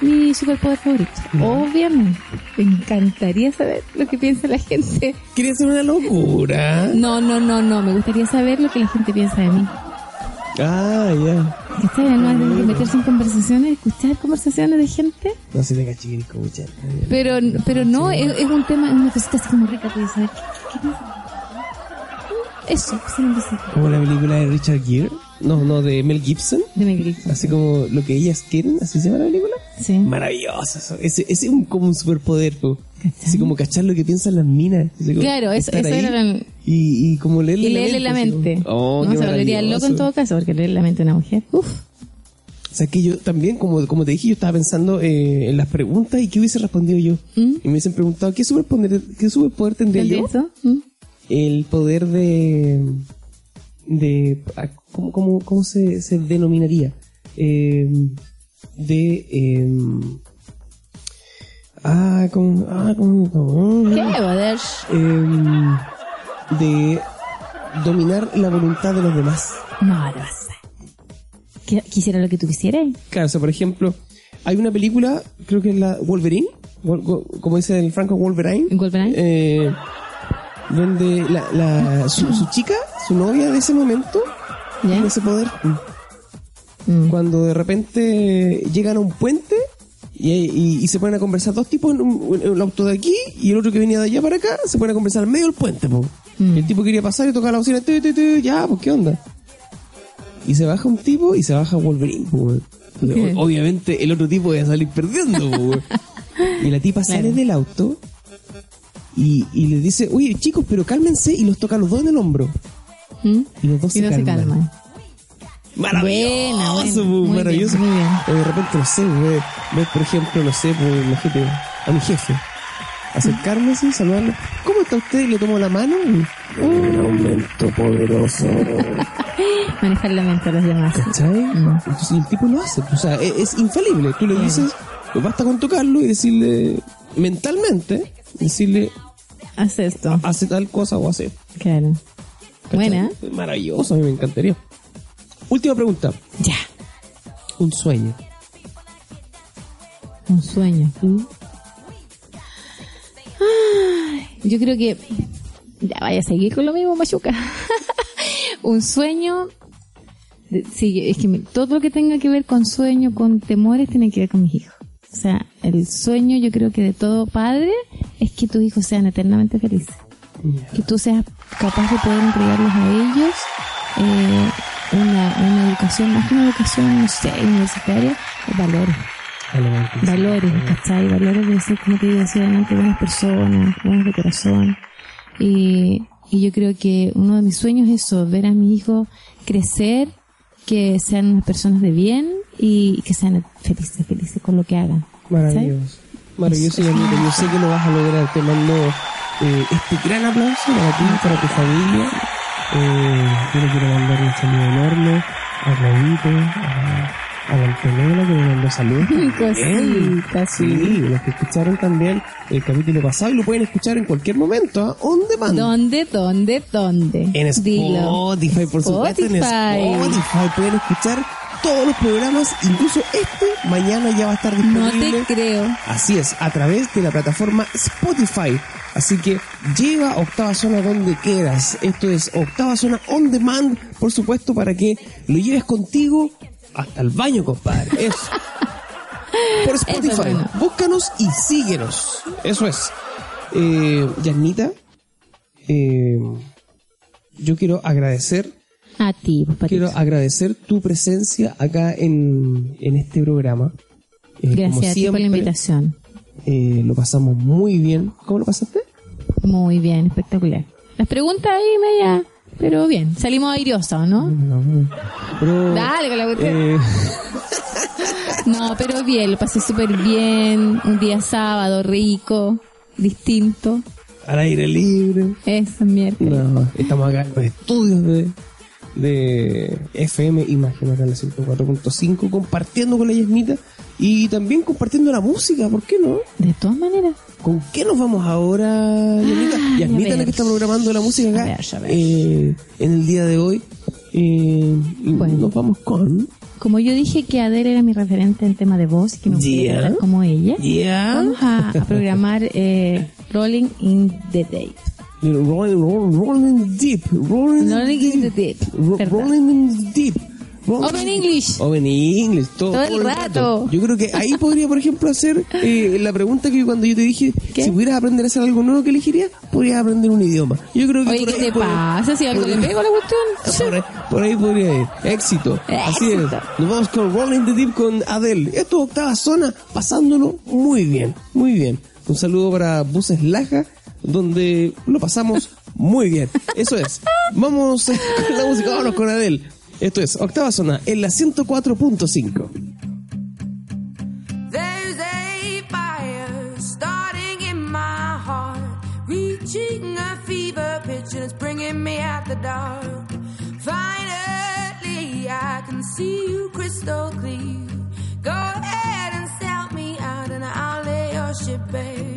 mi superpoder favorito. Obviamente, me encantaría saber lo que piensa la gente. Quería hacer una locura. No, no, no, no, me gustaría saber lo que la gente piensa de mí. Ah, ya. Que está bien, no que meterse en conversaciones, escuchar conversaciones de gente. No se te caché que escuchar. Pero, pero no, es, es un tema, una cosita así como rica, puedes saber qué, qué, qué. Eso, invisible. Como la película de Richard Gere. No, no, de Mel Gibson. De Mel Gibson. Así como lo que ellas quieren, así se llama la película. Sí. Maravilloso. ese es un, como un superpoder, po. Así como cachar lo que piensan las minas. Así como Claro, eso- eso era la- Y, y como leerle Y leerle la así como- mente. Oh, no, qué se volvería loco en todo caso, porque leer la mente de una mujer. Uf. O sea, que yo también, como, como te dije, yo estaba pensando eh, en las preguntas y qué hubiese respondido yo. ¿Mm? Y me hubiesen preguntado, ¿qué superpoder, qué superpoder tendría ¿Entendí yo? eso? ¿Mm? El poder de... de ah, ¿Cómo, cómo, cómo se, se denominaría? Eh, de... eh, ah, como... Ah, como... como- ¿Qué eh, de dominar la voluntad de los demás. No, no pasa. ¿Qui- ¿Quisiera lo que tú quisieras? Claro, o sea, por ejemplo, hay una película, creo que es la Wolverine, como dice el Franco Wolverine, Wolverine. eh, donde la, la- su, su chica, su novia de ese momento, tiene ese poder. Mm. Cuando de repente llegan a un puente y, y- y se ponen a conversar dos tipos en, un, en el auto de aquí y el otro que venía de allá para acá, se ponen a conversar al medio del puente. Po. Mm. El tipo quería pasar y tocar la bocina, tu, tu, tu, ya, pues qué onda. Y se baja un tipo y se baja Wolverine. po, Obviamente el otro tipo va a salir perdiendo. po, y la tipa sale Claro. del auto y, y le dice, oye chicos, pero cálmense y los toca a los dos en el hombro. ¿Mm? Y los dos Y se no se calman. Maravilloso, Buena, buena. bien, maravilloso. muy bien. O de repente, no sé, ve, ve, por ejemplo, no sé, pues, imagínate, a mi jefe. Acercarme así, saludarle. ¿Cómo está usted? Y le tomo la mano. Un aumento poderoso. Manejar la mente a los demás. ¿Cachai? Mm. Entonces, y el tipo lo hace. O sea, es, es infalible. Tú le dices, pues basta con tocarlo y decirle mentalmente, decirle, Haz esto. hace tal cosa o hace. Claro. ¿Cachai? Buena. Maravilloso, a mí me encantaría. Última pregunta. Ya. Un sueño. Un sueño. Ay, yo creo que ya vaya a seguir con lo mismo, Machuca. un sueño. Sí, es que todo lo que tenga que ver con sueño, con temores, tiene que ver con mis hijos. O sea, el sueño yo creo que de todo padre es que tus hijos sean eternamente felices. que tú seas capaz de poder entregarles a ellos eh, una, una educación, más que una educación, no sé, universitaria, valores. Valores, ¿cachai? Valores de ser, como te decía antes, buenas personas, buenas de corazón. Y, y yo creo que uno de mis sueños es eso, ver a mi hijo crecer, que sean unas personas de bien y que sean felices, felices con lo que hagan. Maravilloso. Maravilloso. Yo sé que lo vas a lograr. Te mando eh, este gran aplauso para ti, para tu familia. Eh, yo le quiero mandar un saludo enorme a Claudito, a, a que me mandó saludos. Cosita, Sí, los que escucharon también el capítulo pasado y lo pueden escuchar en cualquier momento, ¿ah? On demand. ¿Dónde, dónde, dónde? En Dilo. Spotify, por supuesto, en Spotify. Spotify pueden escuchar todos los programas, incluso este mañana ya va a estar No disponible. te creo. Así es, a través de la plataforma Spotify. Así que lleva Octava Zona donde quieras. Esto es Octava Zona On Demand, por supuesto, para que lo lleves contigo hasta el baño, compadre. Eso. Por Spotify. Eso es bueno. Búscanos y síguenos. Eso es. Eh, Yanita, eh, yo quiero agradecer A ti. Quiero agradecer tu presencia acá en, en este programa. Eh, como Gracias a ti por la invitación. eh, lo pasamos muy bien. ¿Cómo lo pasaste? Muy bien, espectacular. Las preguntas ahí media, pero bien. Salimos airiosos, ¿no? Pero, Dale con la eh, No, pero bien, lo pasé súper bien. Un día sábado rico, distinto. al aire libre. Eso, miércoles. No, estamos acá en los estudios de, de FM Imagen acá en la 104.5 compartiendo con la Yasmita y también compartiendo la música, ¿por qué no? De todas maneras. ¿Con qué nos vamos ahora, Yasmita? Ah, Yasmita la que está programando la música acá A ver, a ver. eh, en el día de hoy. Eh, Bueno. nos vamos con... Como yo dije que Adele era mi referente en tema de voz y que me gustaría Yeah. como ella, Yeah. vamos a, a programar eh, Rolling in the Day. Rolling, rolling, rolling deep. Rolling, Rolling Deep. Perdón. rolling in deep. Open English. Open English, todo, Todo el rato. Yo creo que ahí podría, por ejemplo, hacer eh, la pregunta que cuando yo te dije, ¿Qué? si pudieras aprender a hacer algo nuevo que elegirías, podrías aprender un idioma. Yo creo que Oye, ¿qué te pasa? Si algo le podría- pego a la cuestión. por ahí, por ahí podría ir. Éxito. Así es. Éxito. Nos vamos con Rolling the Deep con Adele. Esto es octava zona, pasándolo muy bien, muy bien. Un saludo para Buses Laja, donde lo pasamos muy bien. Eso es. Vamos con la música, vámonos con Adele. Esto es octava zona en la 104.5. There's a fire starting in my heart, reaching a fever pitch, and it's bringing me out the dark. Finally, I can see you crystal clear. Go ahead and sell me out, and I'll lay your ship bare.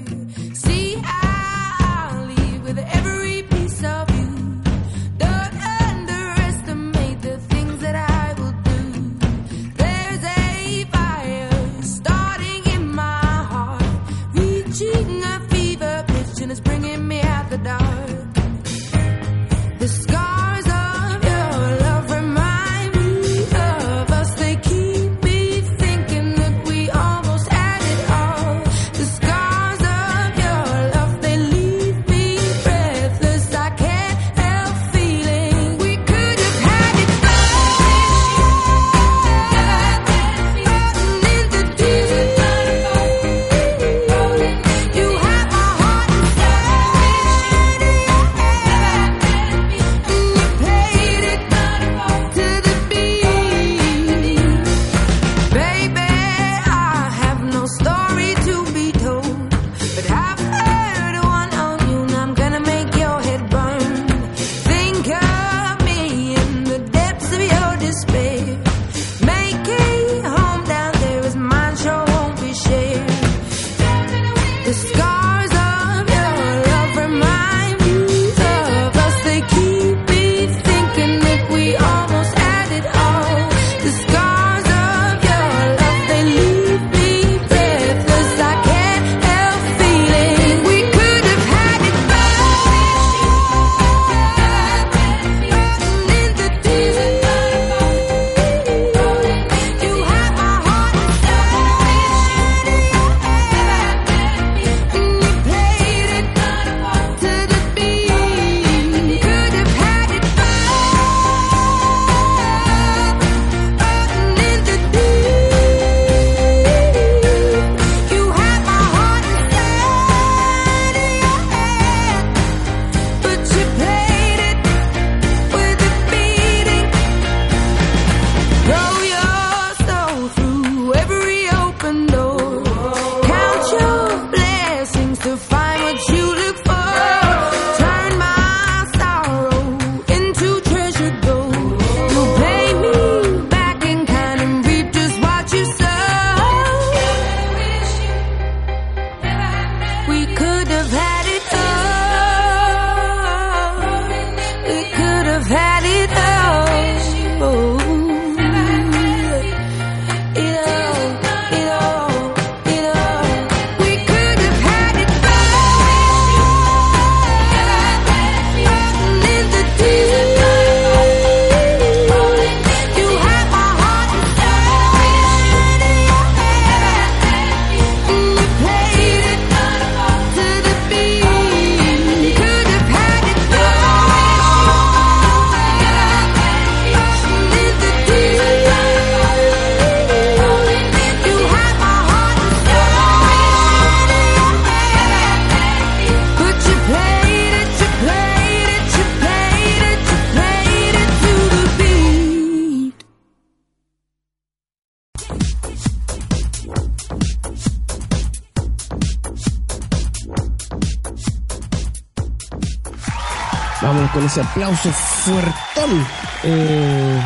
Ese aplauso fuertón. eh,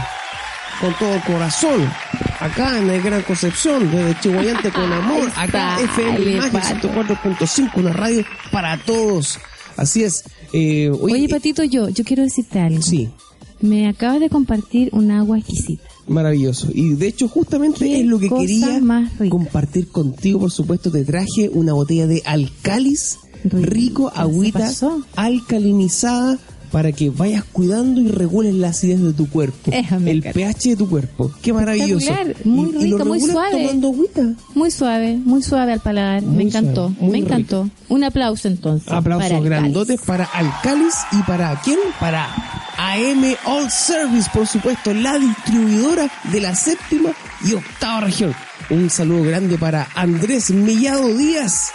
con todo corazón. Acá en el Gran Concepción, desde Chihuayante con amor. Acá FM Imagen pato. 104.5, una radio para todos. Así es. Eh, oye, Oye, Patito, yo, yo quiero decirte algo. Sí, Me acabas de compartir un agua exquisita. maravilloso. Y de hecho, justamente Qué es lo que quería más compartir contigo. Por supuesto, te traje una botella de alcalis Rico. rico, ¿Qué se agüita alcalinizada para que vayas cuidando y regules la acidez de tu cuerpo. Déjame el pH de tu cuerpo. Qué maravilloso. Muy Y- y lo rico, muy suave. tomando agüita. Muy suave, muy suave al paladar. Muy me encantó, suave, me encantó. Un aplauso entonces. Aplausos grandotes para Alcalis y para quién? Para AM All Service, por supuesto, la distribuidora de la séptima y octava región. Un saludo grande para Andrés Mellado Díaz,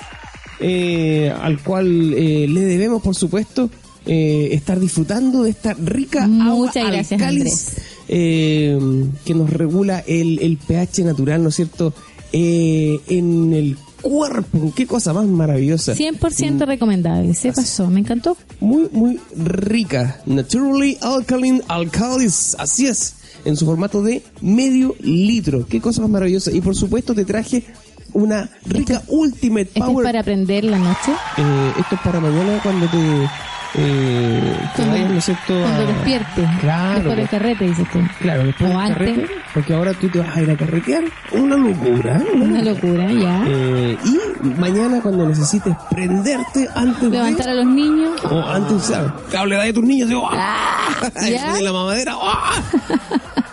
eh, al cual eh, le debemos, por supuesto, eh, estar disfrutando de esta rica agua Muchas gracias, Alcalis, eh, que nos regula el, el pH natural, ¿no es cierto? Eh, en el cuerpo, qué cosa más maravillosa. 100% recomendable. Se pasó, me encantó. Muy, muy rica. Naturally Alkaline Alkalis. Así es. En su formato de medio litro. Qué cosa más maravillosa. Y por supuesto te traje una rica Ultimate Este es Power. para aprender la noche. Eh, esto es para mañana cuando te, eh, Cuando- vayas, ¿no es cierto? Cuando a- despierte. Claro. Después del carrete, dices tú. Claro, después O del antes. carrete, porque ahora tú te vas a ir a carretear. Una locura. ¿eh? Una locura, ya. Eh, y mañana cuando necesites prenderte antes Levantar de... a los niños. O antes, ¿sabes? Cable de tus niños. Digo, Ah, Ahí ¿ya? pones la mamadera. ¡ah!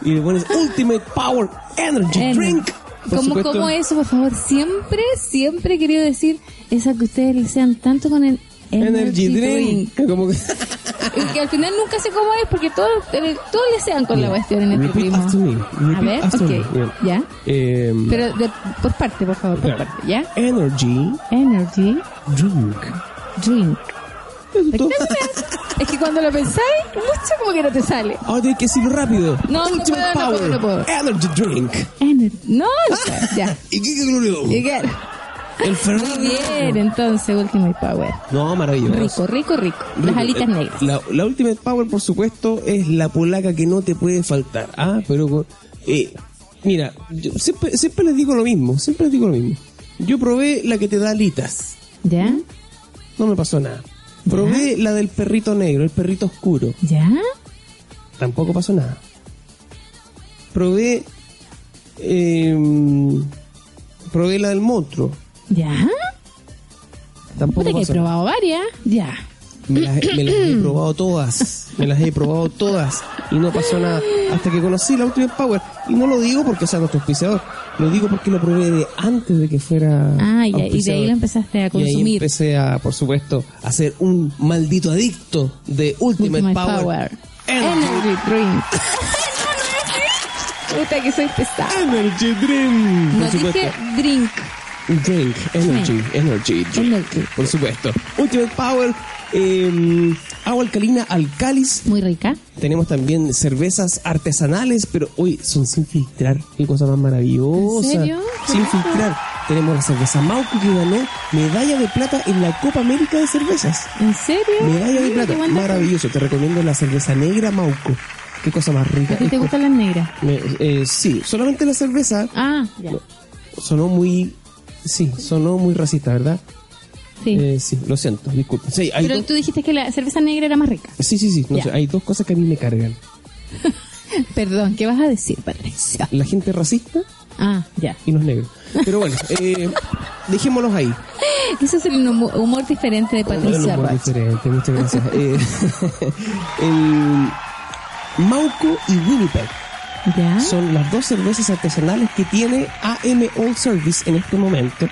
y le pones Ultimate Power Energy En- Drink. Por ¿Cómo, supuesto. ¿Cómo eso, por favor? Siempre, siempre he querido decir esa que ustedes le sean tanto con el Energy, Drink. Como que... Y que al final nunca sé cómo es porque todos, eh, todos le sean con la cuestión en este Repeat primo. A ver, ok, me. Bien. ya. Eh, Pero de- por parte, por favor, por claro. parte, ¿ya? Energy Energy Drink. Drink. Eso es todo. Que cuando lo pensáis, mucho como que no te sale. Ahora tienes que decirlo rápido. No, no puedo, no Power puedo, no puedo. Energy Drink. Energy. No, no, ya. ¿Y qué qué glorioso? El Ferrari. Muy bien, entonces, Ultimate Power. No, maravilloso. Rico, rico, rico. Las alitas Eh, negras. La, la Ultimate Power, por supuesto, es la polaca que no te puede faltar. Ah, pero eh, mira, yo siempre, siempre les digo lo mismo, siempre les digo lo mismo. Yo probé la que te da alitas, ¿Ya? no me pasó nada. Probé la del perrito negro, el perrito oscuro, ¿Ya? tampoco pasó nada. Probé, eh, probé la del monstruo, ¿Ya? tampoco que he probado varias. Ya. Me las, me las he probado todas. Me las he probado todas. Y no pasó nada. Hasta que conocí la Ultimate Power. Y no lo digo porque sea nuestro auspiciador. Lo digo porque lo probé de antes de que fuera. Ah, ya, y de ahí lo empezaste a Y ahí consumir. empecé a, por supuesto, a ser un maldito adicto de Ultimate, Ultimate Power. Power. Energy, Energy Drink. Puta que soy pesada. Energy Drink. No dije drink. Drink, energy, energy, drink. Energy. Por supuesto. Ultimate Power, eh, agua alcalina, alcalis, Muy rica. Tenemos también cervezas artesanales, pero hoy son sin filtrar. Qué cosa más maravillosa. ¿En serio? Qué Sin filtrar. Tenemos la cerveza Mauco que ganó medalla de plata en la Copa América de Cervezas. ¿En serio? Medalla de plata. Maravilloso. Te recomiendo la cerveza negra Mauco. Qué cosa más rica. ¿A ti te gustan las negras? Me- eh, sí, solamente la cerveza Ah, ya. sonó muy... Sí, sonó muy racista, ¿verdad? Sí. Eh, sí, lo siento, disculpen. Sí, hay Pero dos- tú dijiste que la cerveza negra era más rica. sí, sí, sí, no sé, hay dos cosas que a mí me cargan. Perdón, ¿qué vas a decir, Patricia? La gente racista Ah, ya. y los negros. Pero bueno, eh, dejémoslos ahí. Eso es el humo- humor diferente de Patricia muy Roach. diferente, muchas gracias. Eh, el Mauco y Winnipeg ¿Ya? son las dos cervezas artesanales que tiene AM All Service en este momento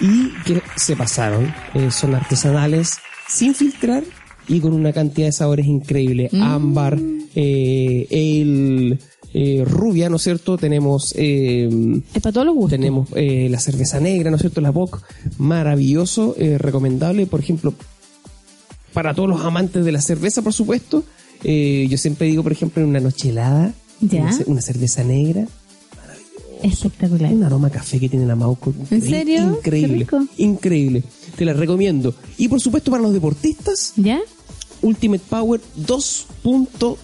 y que se pasaron. Eh, son artesanales sin filtrar y con una cantidad de sabores increíble. Mm. Ámbar, eh, el eh, rubia, ¿no es cierto? Tenemos eh, Es para todos los gustos. tenemos eh, la cerveza negra, ¿no es cierto? La Bock, maravilloso, eh, recomendable, por ejemplo, para todos los amantes de la cerveza, por supuesto. Yo siempre digo, por ejemplo, en una noche helada, Ya. una, ce- una cerveza negra, Espectacular. un aroma a café que tiene la Mauco. ¿En serio? Increíble. Qué rico. Increíble. Te la recomiendo. Y por supuesto, para los deportistas, ¿Ya? Ultimate Power 2.0.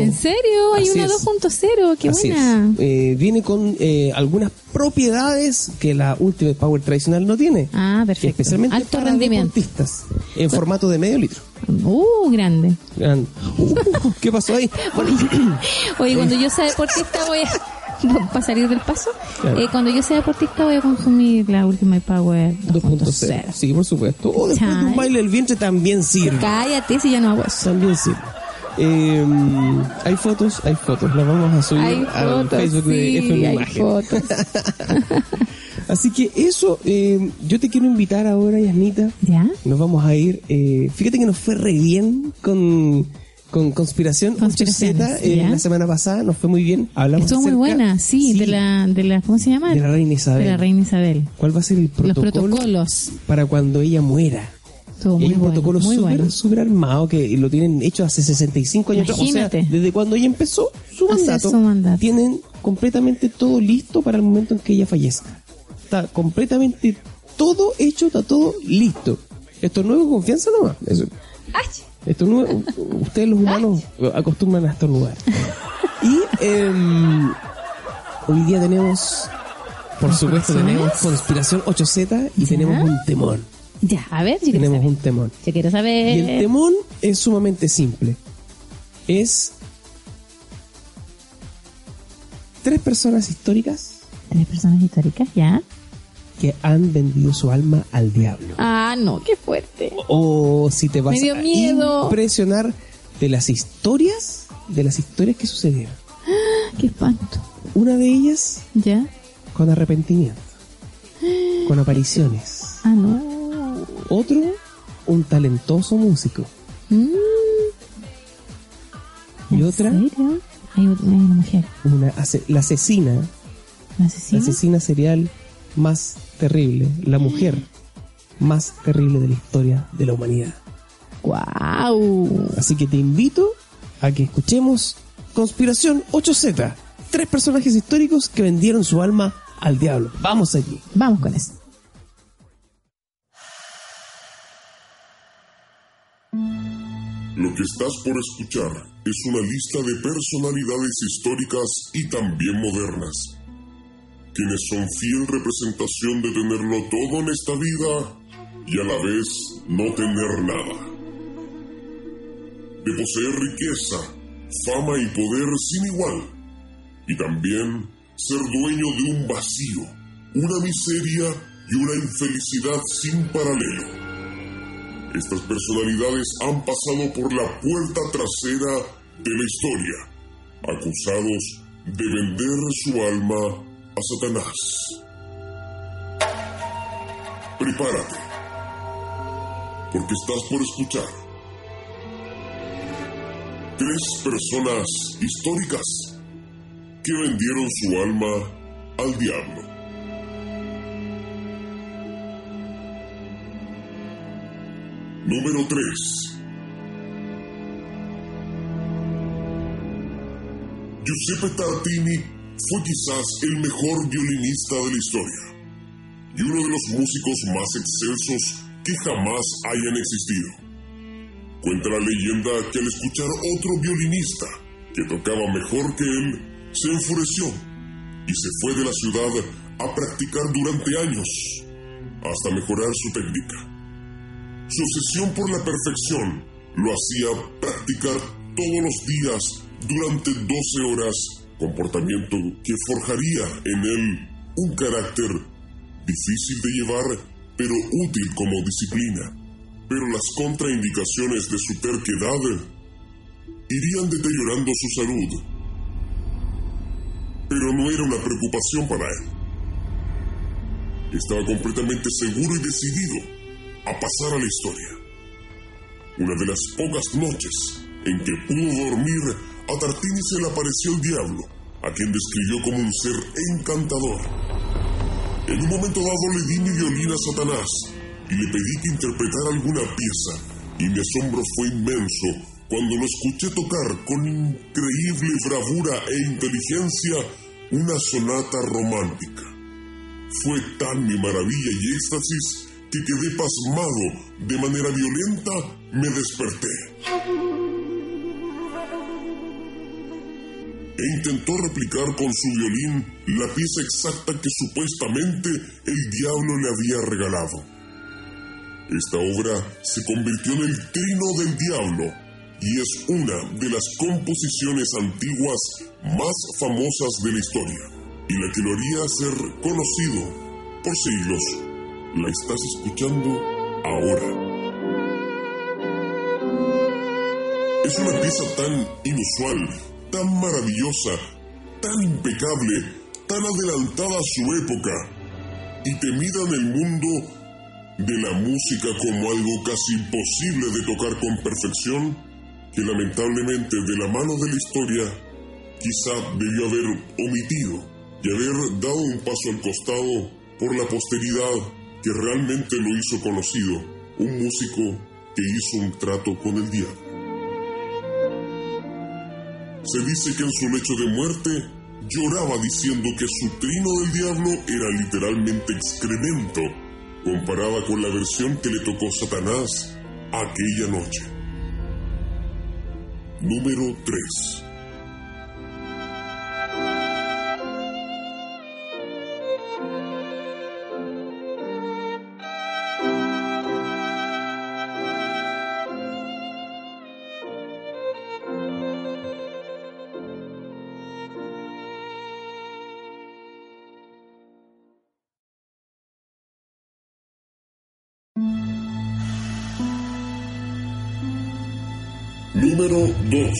¿En serio? Hay Así una es. 2.0, qué Así buena. Eh, viene con eh, algunas propiedades que la Ultimate Power tradicional no tiene. Ah, perfecto. Especialmente Alto para rendimiento. deportistas. En formato de medio litro. Uh, grande. Gran- Uh, ¿Qué pasó ahí? Oye, cuando yo sea deportista voy a... Para salir del paso, Claro. eh, cuando yo sea deportista voy a consumir la Ultimate Power 2.0. 2.0. Sí, por supuesto. O después de un baile del vientre también sirve. Cállate si ya no hago eso. También sirve. Eh, hay fotos, hay fotos. Las vamos a subir Hay al fotos, Facebook de sí, FM hay Imagen. fotos. Así que eso, eh, yo te quiero invitar ahora, Yasnita. ¿Ya? Nos vamos a ir. eh, fíjate que nos fue re bien con, con Conspiración 8Z Conspiraciones, eh, la semana pasada. Nos fue muy bien. Hablamos Estuvo muy acerca- buena, sí, de la, de la, ¿cómo se llama? de la reina Isabel. De la reina Isabel. ¿Cuál va a ser el Los protocolo protocolos. para cuando ella muera? Estuvo Y hay un bueno, protocolo súper bueno. súper armado que lo tienen hecho hace 65 años. atrás. O Imagínate. sea, desde cuando ella empezó su mandato, su mandato. tienen completamente todo listo para el momento en que ella fallezca. Está completamente todo hecho, está todo listo. Esto no es confianza nomás. Eso. Esto no ustedes los humanos acostumbran a estornudar. Y em, hoy día tenemos, por supuesto, tenemos Conspiración 8Z y tenemos un temón. Ya, a ver, quiero Tenemos saber. un temón. Yo quiero Y el saber. temón es sumamente simple. Es tres personas históricas Tres personas históricas, ¿ya? que han vendido su alma al diablo. Ah, no, qué fuerte. O si te vas Me dio a miedo. impresionar de las historias, de las historias que sucedieron. Qué espanto. Una de ellas ¿Ya? con arrepentimiento, con apariciones. Ah, no. Otro, un talentoso músico. Mm, Y ¿en otra, serio? Hay una, mujer. una la asesina ¿La la asesina? asesina serial más terrible, la mujer más terrible de la historia de la humanidad. ¡Guau! Así que te invito a que escuchemos Conspiración 8Z, tres personajes históricos que vendieron su alma al diablo. Vamos allí. Vamos con eso. Lo que estás por escuchar es una lista de personalidades históricas y también modernas, quienes son fiel representación de tenerlo todo en esta vida y a la vez no tener nada. De poseer riqueza, fama y poder sin igual, y también ser dueño de un vacío, una miseria y una infelicidad sin paralelo. Estas personalidades han pasado por la puerta trasera de la historia, acusados de vender su alma a Satanás. Prepárate, porque estás por escuchar tres personas históricas que vendieron su alma al diablo. Número 3. Giuseppe Tartini fue quizás el mejor violinista de la historia y uno de los músicos más excelsos que jamás hayan existido. Cuenta la leyenda que al escuchar otro violinista que tocaba mejor que él, se enfureció y se fue de la ciudad a practicar durante años hasta mejorar su técnica. Su obsesión por la perfección lo hacía practicar todos los días durante 12 horas, comportamiento que forjaría en él un carácter difícil de llevar, pero útil como disciplina. Pero las contraindicaciones de su terquedad irían deteriorando su salud. Pero no era una preocupación para él. Estaba completamente seguro y decidido a pasar a la historia. Una de las pocas noches en que pudo dormir, a Tartini se le apareció el diablo, a quien describió como un ser encantador. En un momento dado le di mi violín a Satanás y le pedí que interpretara alguna pieza, y mi asombro fue inmenso cuando lo escuché tocar con increíble bravura e inteligencia una sonata romántica. Fue tan mi maravilla y éxtasis que quedé pasmado, de manera violenta me desperté. E intentó replicar con su violín la pieza exacta que supuestamente el diablo le había regalado. Esta obra se convirtió en el trino del diablo y es una de las composiciones antiguas más famosas de la historia y la que lo haría ser conocido por siglos. La estás escuchando ahora. Es una pieza tan inusual, tan maravillosa, tan impecable, tan adelantada a su época y temida en el mundo de la música como algo casi imposible de tocar con perfección, que lamentablemente de la mano de la historia quizá debió haber omitido y haber dado un paso al costado por la posteridad que realmente lo hizo conocido, un músico que hizo un trato con el diablo. Se dice que en su lecho de muerte lloraba diciendo que su trino del diablo era literalmente excremento comparada con la versión que le tocó Satanás aquella noche. Número 3. Número 2.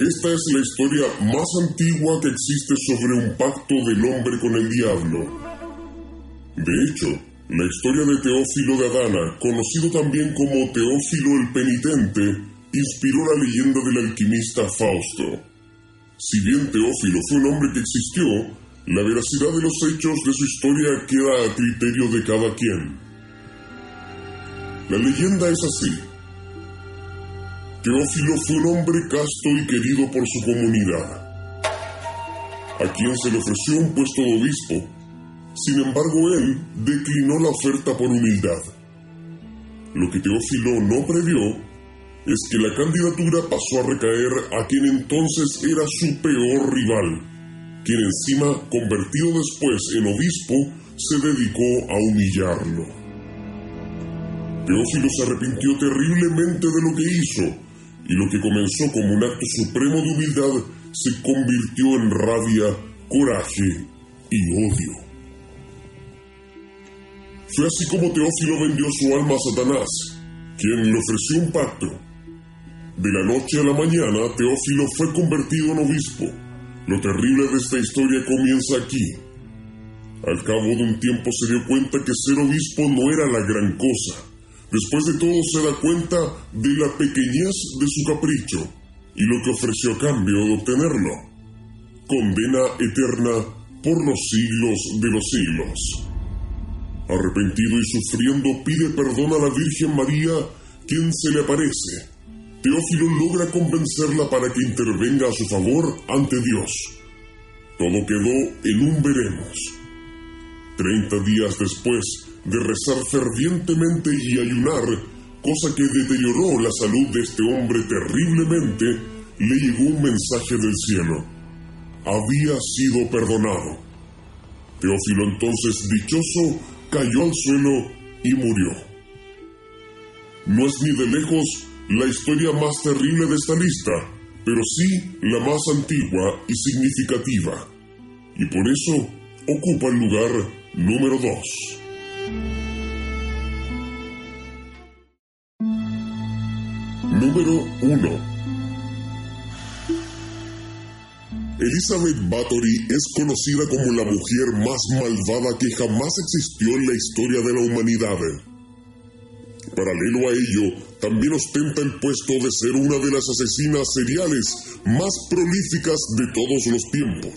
Esta es la historia más antigua que existe sobre un pacto del hombre con el diablo. De hecho, la historia de Teófilo de Adana, conocido también como Teófilo el Penitente, inspiró la leyenda del alquimista Fausto. Si bien Teófilo fue un hombre que existió, la veracidad de los hechos de su historia queda a criterio de cada quien. La leyenda es así. Teófilo fue un hombre casto y querido por su comunidad, a quien se le ofreció un puesto de obispo. Sin embargo, él declinó la oferta por humildad. Lo que Teófilo no previó es que la candidatura pasó a recaer a quien entonces era su peor rival, quien encima, convertido después en obispo, se dedicó a humillarlo. Teófilo se arrepintió terriblemente de lo que hizo, y lo que comenzó como un acto supremo de humildad se convirtió en rabia, coraje y odio. Fue así como Teófilo vendió su alma a Satanás, quien le ofreció un pacto. De la noche a la mañana, Teófilo fue convertido en obispo. Lo terrible de esta historia comienza aquí. Al cabo de un tiempo se dio cuenta que ser obispo no era la gran cosa. Después de todo se da cuenta de la pequeñez de su capricho y lo que ofreció a cambio de obtenerlo. Condena eterna por los siglos de los siglos. Arrepentido y sufriendo pide perdón a la Virgen María, quien se le aparece. Teófilo logra convencerla para que intervenga a su favor ante Dios. Todo quedó en un veremos. Treinta días después de rezar fervientemente y ayunar, cosa que deterioró la salud de este hombre terriblemente, le llegó un mensaje del cielo. Había sido perdonado. Teófilo entonces, dichoso, cayó al suelo y murió. No es ni de lejos la historia más terrible de esta lista, pero sí la más antigua y significativa, y por eso ocupa el lugar número 2. Número 1. Elizabeth Bathory es conocida como la mujer más malvada que jamás existió en la historia de la humanidad. Paralelo a ello, también ostenta el puesto de ser una de las asesinas seriales más prolíficas de todos los tiempos.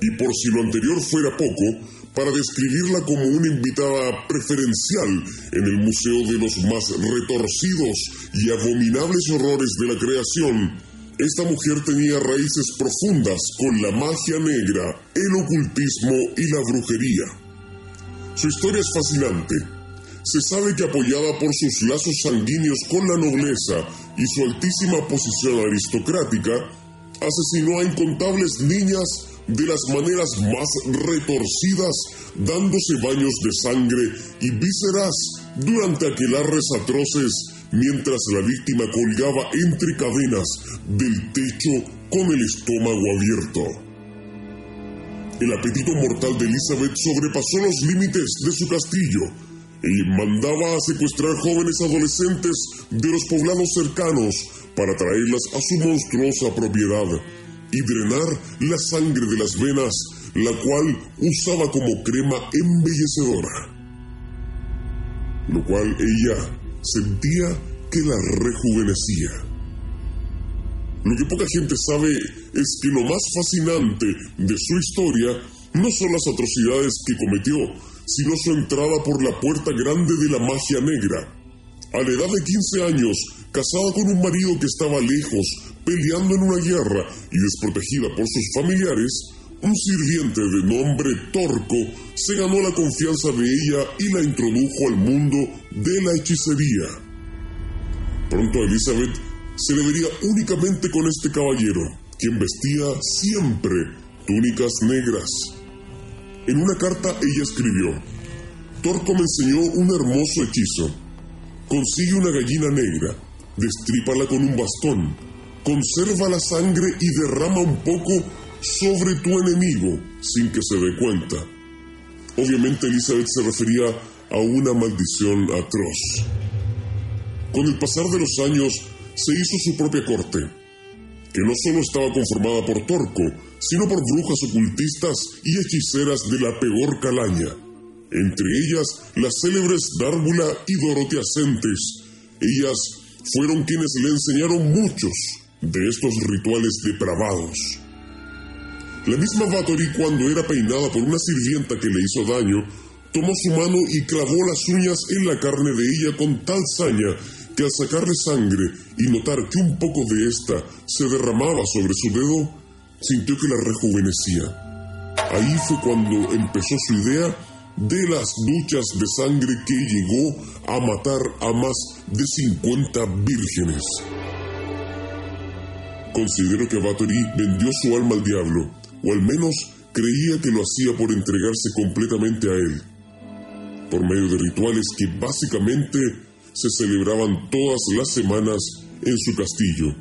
Y por si lo anterior fuera poco, para describirla como una invitada preferencial en el Museo de los más retorcidos y abominables horrores de la creación, Esta mujer tenía raíces profundas con la magia negra, el ocultismo y la brujería. Su historia es fascinante. Se sabe que apoyada por sus lazos sanguíneos con la nobleza y su altísima posición aristocrática, asesinó a incontables niñas de las maneras más retorcidas, dándose baños de sangre y vísceras durante aquelarres atroces mientras la víctima colgaba entre cadenas del techo con el estómago abierto. El apetito mortal de Elizabeth sobrepasó los límites de su castillo y mandaba a secuestrar jóvenes adolescentes de los poblados cercanos para traerlas a su monstruosa propiedad y drenar la sangre de las venas, la cual usaba como crema embellecedora. Lo cual ella sentía que la rejuvenecía. Lo que poca gente sabe es que lo más fascinante de su historia no son las atrocidades que cometió, sino su entrada por la puerta grande de la magia negra. A la edad de 15 años, casada con un marido que estaba lejos, peleando en una guerra y desprotegida por sus familiares, un sirviente de nombre Torco se ganó la confianza de ella y la introdujo al mundo de la hechicería. Pronto Elizabeth se le vería únicamente con este caballero, quien vestía siempre túnicas negras. En una carta ella escribió, Torco me enseñó un hermoso hechizo. Consigue una gallina negra, destrípala con un bastón, conserva la sangre y derrama un poco sobre tu enemigo sin que se dé cuenta. Obviamente Elizabeth se refería a una maldición atroz. Con el pasar de los años se hizo su propia corte, que no solo estaba conformada por Torco, sino por brujas ocultistas y hechiceras de la peor calaña, entre ellas las célebres Dárbula y Dorotea Centes. Ellas fueron quienes le enseñaron muchos de estos rituales depravados. La misma Bathory, cuando era peinada por una sirvienta que le hizo daño, tomó su mano y clavó las uñas en la carne de ella con tal saña que al sacarle sangre y notar que un poco de esta se derramaba sobre su dedo, sintió que la rejuvenecía. Ahí fue cuando empezó su idea de las duchas de sangre que llegó a matar a más de 50 vírgenes. Considero que Bathory vendió su alma al diablo, o al menos creía que lo hacía por entregarse completamente a él, por medio de rituales que básicamente se celebraban todas las semanas en su castillo.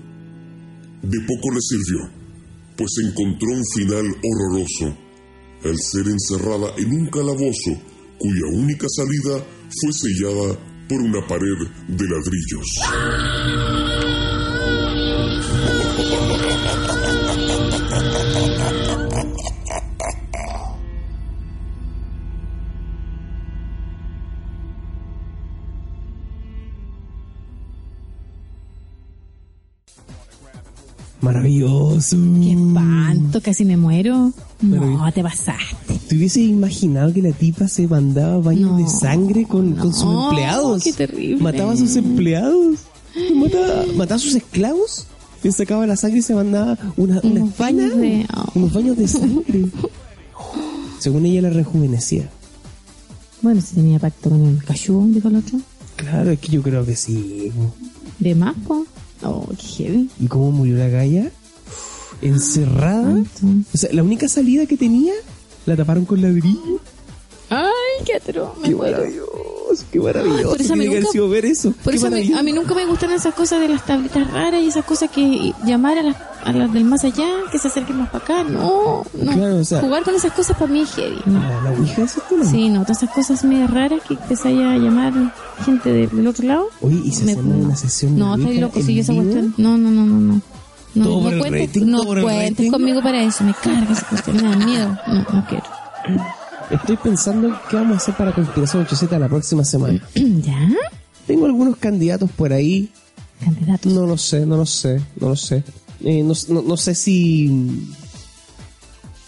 De poco le sirvió, pues encontró un final horroroso, al ser encerrada en un calabozo cuya única salida fue sellada por una pared de ladrillos. Maravilloso. Qué espanto, casi me muero. No, te pasaste. ¿Te hubieses imaginado que la tipa se mandaba baños No, de sangre con, con sus empleados? qué terrible. Mataba a sus empleados. Mataba, mataba a sus esclavos. Le sacaba la sangre y se mandaba una, una Unos baños de- oh. unos baños de sangre. Según ella la rejuvenecía. Bueno, si tenía pacto con el cachú, dijo el otro. Claro, es que yo creo que sí. De más, po. Oh, qué heavy. ¿Y cómo murió la galla? Encerrada. O sea, la única salida que tenía la taparon con ladrillo. Ay, qué atroz. Me Qué muero. maravilloso, qué maravilloso. por eso a mí nunca- sido ver eso. Por eso a mí, a mí nunca me gustan esas cosas de las tablitas raras y esas cosas que llamar a las, a las del más allá, que se acerquen más para acá. No, no. Claro, o sea- Jugar con esas cosas para mí es heavy. No. La, la ouija es. Sí, no, todas esas cosas medio raras que empezáis a llamar gente de- del otro lado. Oye, ¿y si Me- hacemos una sesión No, estoy loco, si yo esa cuestión. No, no, no, no, no. No, Todo no por el cuentes, rating, no todo por el cuentes rating. conmigo para eso. Me carga esa cuestión, me da miedo. No, no quiero. Estoy pensando qué vamos a hacer para Conspiración 8Z la próxima semana. ¿Ya? Tengo algunos candidatos por ahí. Candidatos. No lo sé, no lo sé, no lo sé. Eh, no, no- no sé si...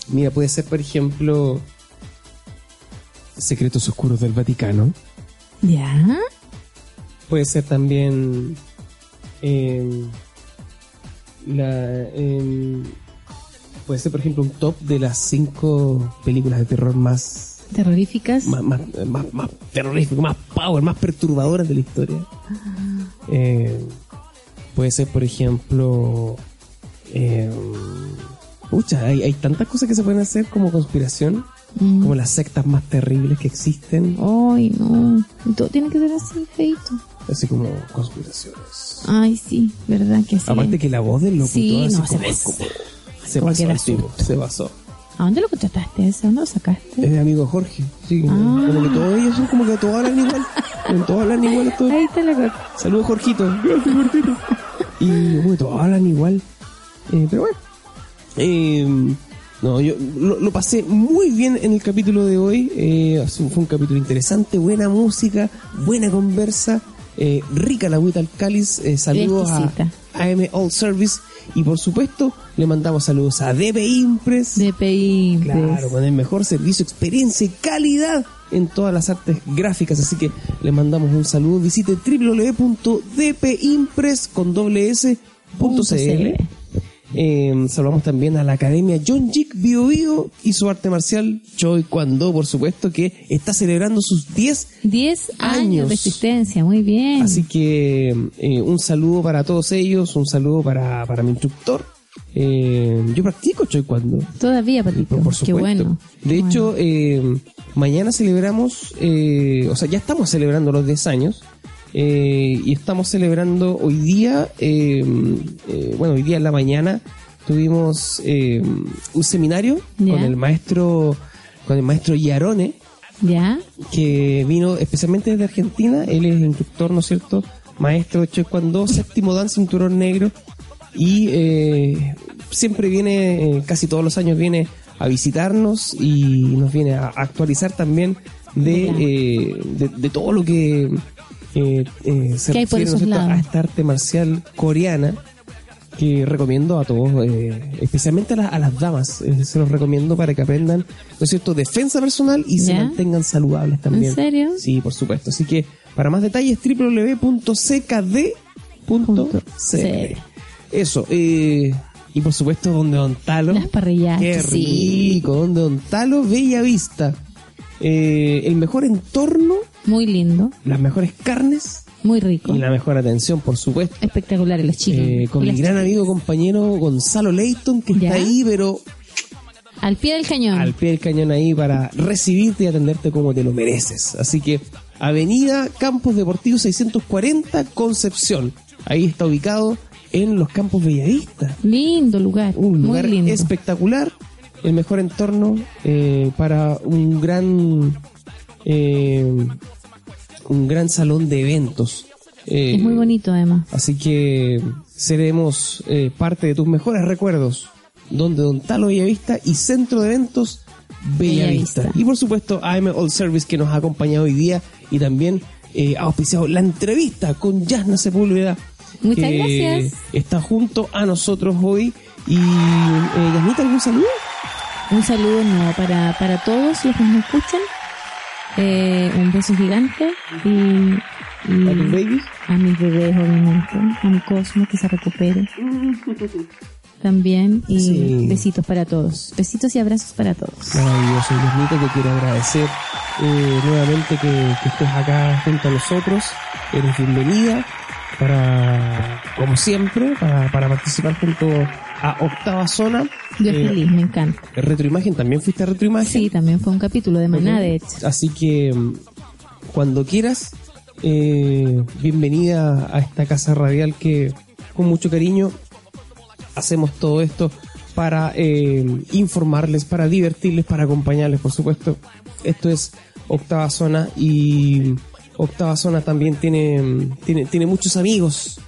Mira, puede ser, por ejemplo... Secretos Oscuros del Vaticano. ¿Ya? Puede ser también... eh, La, em, puede ser, por ejemplo, un top de las cinco películas de terror más, Terroríficas. más, más, más, más terroríficas, más power, más perturbadoras de la historia. Eh, puede ser, por ejemplo, em, pucha, hay, hay tantas cosas que se pueden hacer como conspiración, Mm. como las sectas más terribles que existen, Ay, no. Todo tiene que ser así, feito. así como conspiraciones. Ay, sí, verdad que sí. Aparte que la voz del locutor Sí, así no, se como- se Como pasó el tipo, se pasó. ¿A dónde lo contrataste ese? ¿A dónde lo sacaste? Es de amigo Jorge, sí, Ah. como que todos ellos son como que todos hablan igual, todos hablan igual todos. Ahí está la cosa. Saludos Jorgito, gracias Jorgito. Y como que todos hablan igual, Eh, pero bueno. Eh, no, yo lo, lo pasé muy bien en el capítulo de hoy. Eh, fue un capítulo interesante, buena música, buena conversa, eh, rica la agüita al cáliz. Eh, saludos a. AM All Service y por supuesto le mandamos saludos a DB Impress. DPI. Claro, con el mejor servicio, experiencia y calidad en todas las artes gráficas. Así que le mandamos un saludo. Visite www.dpimpress con doble S punto CL. Eh, saludamos también a la Academia John Jick Bio Bio y su arte marcial Choi Kwando, por supuesto, que está celebrando sus 10 10 años. Años. de existencia, muy bien. Así que eh, un saludo para todos ellos, un saludo para, para mi instructor. Eh, yo practico Choi Kwando. Todavía, Patito. Por Qué supuesto. bueno. De hecho, eh, mañana celebramos, eh, o sea, ya estamos celebrando los 10 años. Eh, y estamos celebrando hoy día, eh, eh, bueno, hoy día en la mañana tuvimos un seminario con el maestro, con el maestro Yarone, ¿Ya? que vino especialmente desde Argentina. Él es instructor, ¿no es cierto? Maestro de Cuando, séptimo dan cinturón negro. Y eh, siempre viene, casi todos los años viene a visitarnos y nos viene a actualizar también de, de todo lo que eh, eh, se ¿Qué hay por refiere a esta arte marcial coreana que recomiendo a todos, eh, especialmente a, la- a las damas, eh, se los recomiendo para que aprendan, ¿no es cierto?, defensa personal y se mantengan saludables también. ¿En serio? Sí, por supuesto. Así que para más detalles, www.ckd.cl. Eso, eh, y por supuesto, donde Don Talo. Las parrillas. Qué sí. rico, donde Don Talo, Bella Vista. Eh, el mejor entorno, Muy lindo. las mejores carnes Muy rico. y la mejor atención, por supuesto. Espectaculares los chicos. Eh, con mi gran chicas. amigo, compañero Gonzalo Leighton, que ¿Ya? está ahí, pero Al pie del cañón. al pie del cañón ahí para recibirte y atenderte como te lo mereces. Así que Avenida Campos Deportivos 640 Concepción. Ahí está ubicado en los Campos Bellavista. Lindo lugar. Un lugar muy lindo. espectacular, el mejor entorno eh, para un gran eh, un gran salón de eventos. Eh, Es muy bonito además. Así que seremos eh, parte de tus mejores recuerdos, donde Don Talo Bellavista y Centro de Eventos Bellavista. Bellavista. Y por supuesto, AM All Service que nos ha acompañado hoy día y también eh, ha auspiciado la entrevista con Yasna Sepúlveda. Muchas gracias. Está junto a nosotros hoy. Y eh, Yasnita, ¿algún saludo? Un saludo no, para, para todos los que nos escuchan. Eh, un beso gigante y, y ¿A tus babies? a mis bebés, obviamente. A mi Cosmo, que se recupere. También. Y Sí. besitos para todos. Besitos y abrazos para todos. Maravilloso, Yasnita, te quiero agradecer eh, nuevamente que, que estés acá junto a nosotros. Eres bienvenida para, como siempre, para, para participar junto a Octava Zona. Yo Eh, feliz, me encanta. Retroimagen, también fuiste a Retroimagen. Sí, también fue un capítulo de Maná, de hecho. Así que mm, cuando quieras, eh, bienvenida a esta casa radial que con mucho cariño hacemos todo esto para eh, informarles, para divertirles, para acompañarles, por supuesto. Esto es Octava Zona y Octava Zona también tiene, mm, tiene, tiene muchos amigos.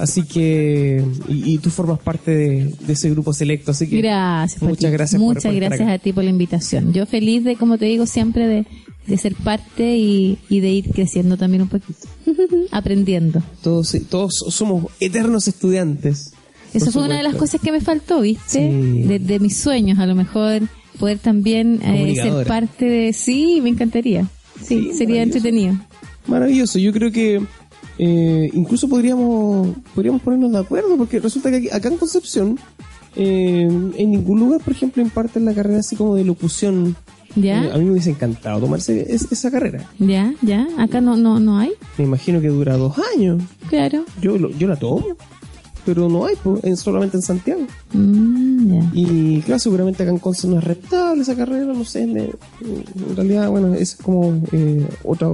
Así que, y, y tú formas parte de, de ese grupo selecto, así que Gracias, muchas gracias. por- Muchas por gracias acá. a ti por la invitación. Yo feliz de, como te digo, siempre de, de ser parte y, y de ir creciendo también un poquito. Aprendiendo. Todos, todos somos eternos estudiantes. Eso fue una de las cosas que me faltó, ¿viste? Sí. De, de mis sueños, a lo mejor poder también eh, ser parte de... Sí, me encantaría. Sí, Sí, sería maravilloso. entretenido. Maravilloso. Yo creo que eh, incluso podríamos podríamos ponernos de acuerdo, porque resulta que aquí- acá en Concepción, eh, en ningún lugar, por ejemplo, imparten la carrera así como de locución. ¿Ya? Eh, a mí me hubiese encantado tomarse es- esa carrera. Ya, ya. Acá no, no, no hay. Me imagino que dura dos años. Claro. Yo, lo- yo la tomo, pero no hay, pues, en- solamente en Santiago. Mm. Y claro, seguramente acá en Conce no es rentable esa carrera, no sé. en realidad, bueno, es como eh, otra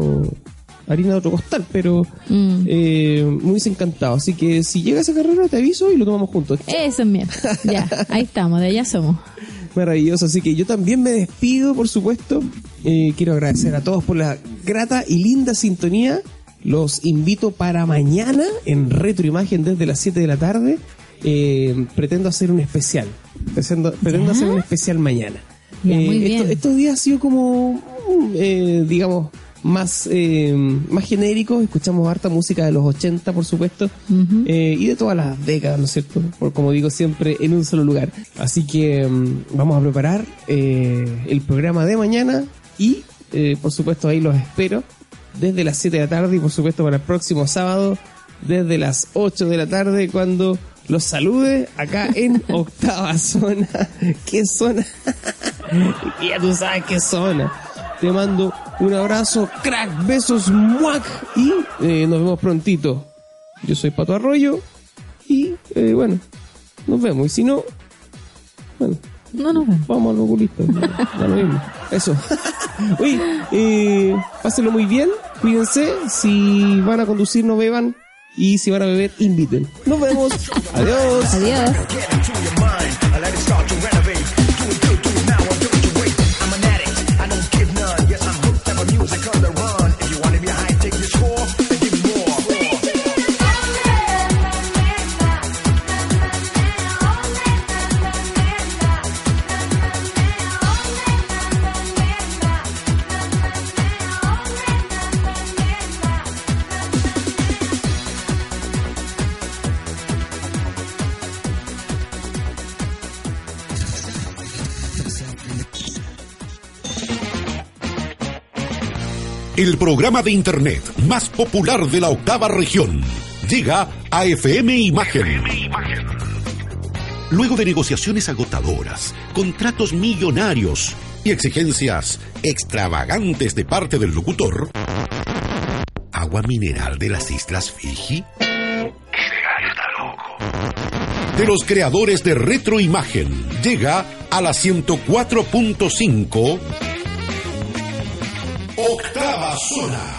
harina de otro costal, pero Mm. eh, me hubiese encantado. Así que si llega esa carrera, te aviso y lo tomamos juntos. Eso es bien. Ya, ahí estamos, de allá somos. Maravilloso, así que yo también me despido, por supuesto. Eh, quiero agradecer a todos por la grata y linda sintonía. Los invito para mañana en Retroimagen desde las 7 de la tarde. Eh, pretendo hacer un especial. Pretendo, pretendo hacer un especial mañana. Ya, Eh, muy esto- bien. estos días ha sido como, mm, eh, digamos, más, eh, más genéricos. Escuchamos harta música de los 80, por supuesto, eh, y de todas las décadas, ¿no es cierto? Por, como digo siempre, en un solo lugar. Así que mm, vamos a preparar eh, el programa de mañana y, eh, por supuesto, ahí los espero desde las 7 de la tarde y, por supuesto, para el próximo sábado desde las 8 de la tarde cuando los salude acá en octava zona. ¿Qué zona? Ya tú sabes qué zona. Te mando un abrazo, crack, besos, muac y eh, nos vemos prontito. Yo soy Pato Arroyo y eh, bueno, nos vemos. Y si no, bueno, No nos vemos. vamos al oculista. Da lo mismo. Eso. Oye, eh, pásenlo muy bien, cuídense. Si van a conducir, no beban. Y si van a beber, inviten. Nos vemos. Adiós. Adiós. El programa de Internet más popular de la octava región llega a FM Imagen. Luego de negociaciones agotadoras, contratos millonarios y exigencias extravagantes de parte del locutor, agua mineral de las Islas Fiji. De los creadores de Retroimagen, llega a la 104.5 Octava Zona.